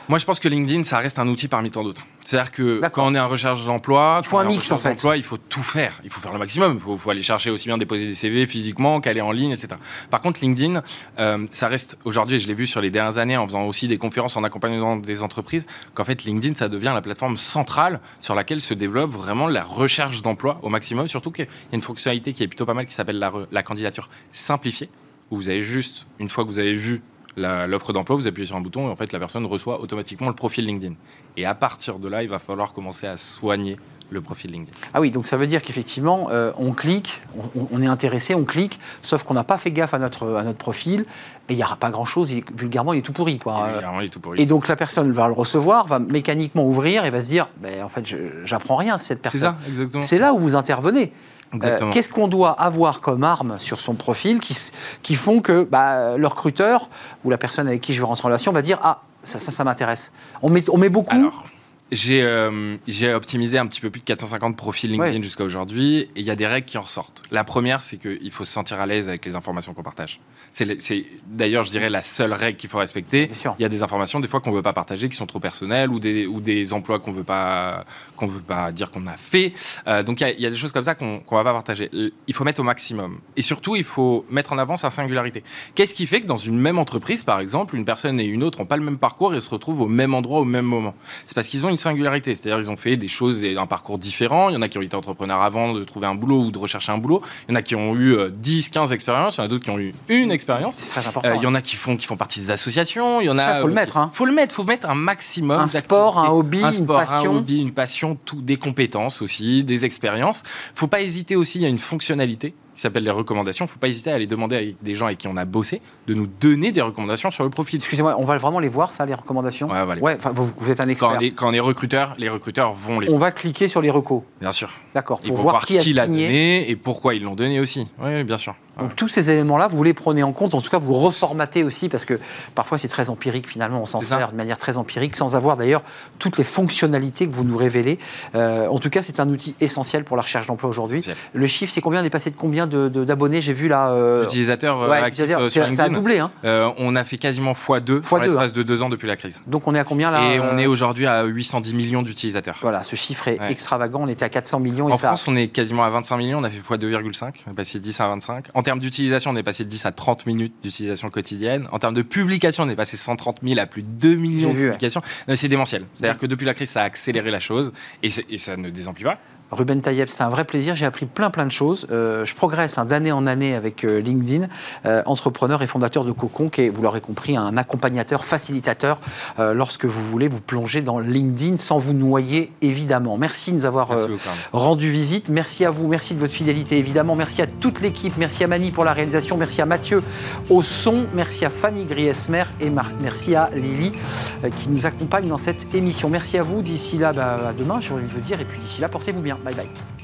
Moi, je pense que LinkedIn, ça reste un outil parmi tant d'autres. C'est-à-dire que quand on est en recherche d'emploi, Il faut un mix, en fait. il faut tout faire. Il faut faire le maximum. Il faut, faut aller chercher aussi bien déposer des CV physiquement qu'aller en ligne, etc. Par contre, LinkedIn, euh, ça reste aujourd'hui, et je l'ai vu sur les dernières années en faisant aussi des conférences en accompagnant des entreprises, qu'en fait, LinkedIn, ça devient la plateforme centrale sur laquelle se développe vraiment la recherche d'emploi au maximum. Surtout qu'il y a une fonctionnalité qui est plutôt pas mal qui s'appelle la, re- la candidature simplifiée, où vous avez juste, une fois que vous avez vu l'offre d'emploi, vous appuyez sur un bouton et en fait la personne reçoit automatiquement le profil LinkedIn. Et à partir de là, il va falloir commencer à soigner le profil LinkedIn. Ah oui, donc ça veut dire qu'effectivement, euh, on clique, on, on est intéressé, on clique, sauf qu'on n'a pas fait gaffe à notre, à notre profil, et il n'y aura pas grand-chose, vulgairement, il est tout pourri. Quoi. Et vraiment, il est tout pourri. Et donc la personne va le recevoir, va mécaniquement ouvrir et va se dire, ben, en fait, j'apprends rien cette C'est personne. ça, exactement. C'est là où vous intervenez. Euh. Qu'est-ce qu'on doit avoir comme arme sur son profil qui, qui font que bah, le recruteur ou la personne avec qui je vais rentrer en relation va dire Ah, ça, ça, ça m'intéresse. On met, on met beaucoup. Alors, j'ai euh, j'ai optimisé un petit peu plus de 450 profils LinkedIn Ouais. jusqu'à aujourd'hui et il y a des règles qui en ressortent. La première, c'est qu'il faut se sentir à l'aise avec les informations qu'on partage. C'est le- C'est d'ailleurs, je dirais, la seule règle qu'il faut respecter. Il y a des informations, des fois, qu'on ne veut pas partager, qui sont trop personnelles ou des, ou des emplois qu'on ne veut pas dire qu'on a fait. Euh, donc, il y a- il y, a des choses comme ça qu'on ne va pas partager. Euh, Il faut mettre au maximum. Et surtout, il faut mettre en avant sa singularité. Qu'est-ce qui fait que dans une même entreprise, par exemple, une personne et une autre n'ont pas le même parcours et se retrouvent au même endroit au même moment? C'est parce qu'ils ont une singularité. C'est-à-dire, ils ont fait des choses, un parcours différent. Il y en a qui ont été entrepreneurs avant de trouver un boulot ou de rechercher un boulot. Il y en a qui ont eu euh, 10, 15 expériences. Il y en a d'autres qui ont eu une expérience. C'est très important. Euh, Il y en a qui font, qui font partie des associations. Il y en a. Ça, faut le euh, mettre, hein. Faut le mettre. Faut mettre un maximum. Un sport, un hobby, un une passion. un hobby, une passion, tout, des compétences aussi, des expériences. Faut pas hésiter aussi. Il y a une fonctionnalité qui s'appelle les recommandations. Faut pas hésiter à aller demander avec des gens avec qui on a bossé de nous donner des recommandations sur le profil. Excusez-moi, on va vraiment les voir, ça, les recommandations? Ouais, on va les- Ouais, enfin, vous, vous êtes un Quand expert. on, est, quand on est recruteur, les recruteurs vont les. On va cliquer sur les recos. Bien sûr. D'accord, pour voir, qui a qui l'a donné et pourquoi ils l'ont donné aussi. Oui, bien sûr. Donc tous ces éléments-là, vous les prenez en compte, en tout cas vous reformatez aussi, parce que parfois c'est très empirique finalement, on s'en ça. sert de manière très empirique, sans avoir d'ailleurs toutes les fonctionnalités que vous nous révélez. Euh, en tout cas, c'est un outil essentiel pour la recherche d'emploi aujourd'hui. Le chiffre, c'est combien? On est passé de combien de- de- d'abonnés? J'ai vu là... euh, Utilisateurs euh, ouais, actifs euh, sur ça, ça a LinkedIn. doublé, hein Euh, on a fait quasiment x2 Fois deux, l'espace de deux ans depuis la crise. donc on est à combien là? Et on est aujourd'hui à 810 millions d'utilisateurs. Voilà, ce chiffre est Ouais. extravagant, on était à 400 millions. En et ça, France, on est quasiment à 25 millions, on a fait x2,5, on est passé de 10 à 25. En termes d'utilisation, on est passé de 10 à 30 minutes d'utilisation quotidienne. En termes de publication, on est passé de 130 000 à plus de 2 millions de ouais. publications. C'est démentiel. C'est-à-dire que depuis la crise, ça a accéléré la chose et, et ça ne désemplit pas. Ruben Tayeb, c'est un vrai plaisir. J'ai appris plein plein de choses. Euh, je progresse hein, d'année en année avec euh, LinkedIn, euh, entrepreneur et fondateur de Cocon, qui est, vous l'aurez compris, un accompagnateur, facilitateur lorsque vous voulez vous plonger dans LinkedIn sans vous noyer, évidemment. Merci de nous avoir rendu visite. Merci à vous, merci de votre fidélité, évidemment. Merci à toute l'équipe. Merci à Mani pour la réalisation. Merci à Mathieu au son. Merci à Fanny Griesmer et Mar- merci à Lily qui nous accompagne dans cette émission. Merci à vous. D'ici là, bah, à demain, j'ai envie de vous dire. Et puis d'ici là, portez-vous bien. 拜拜。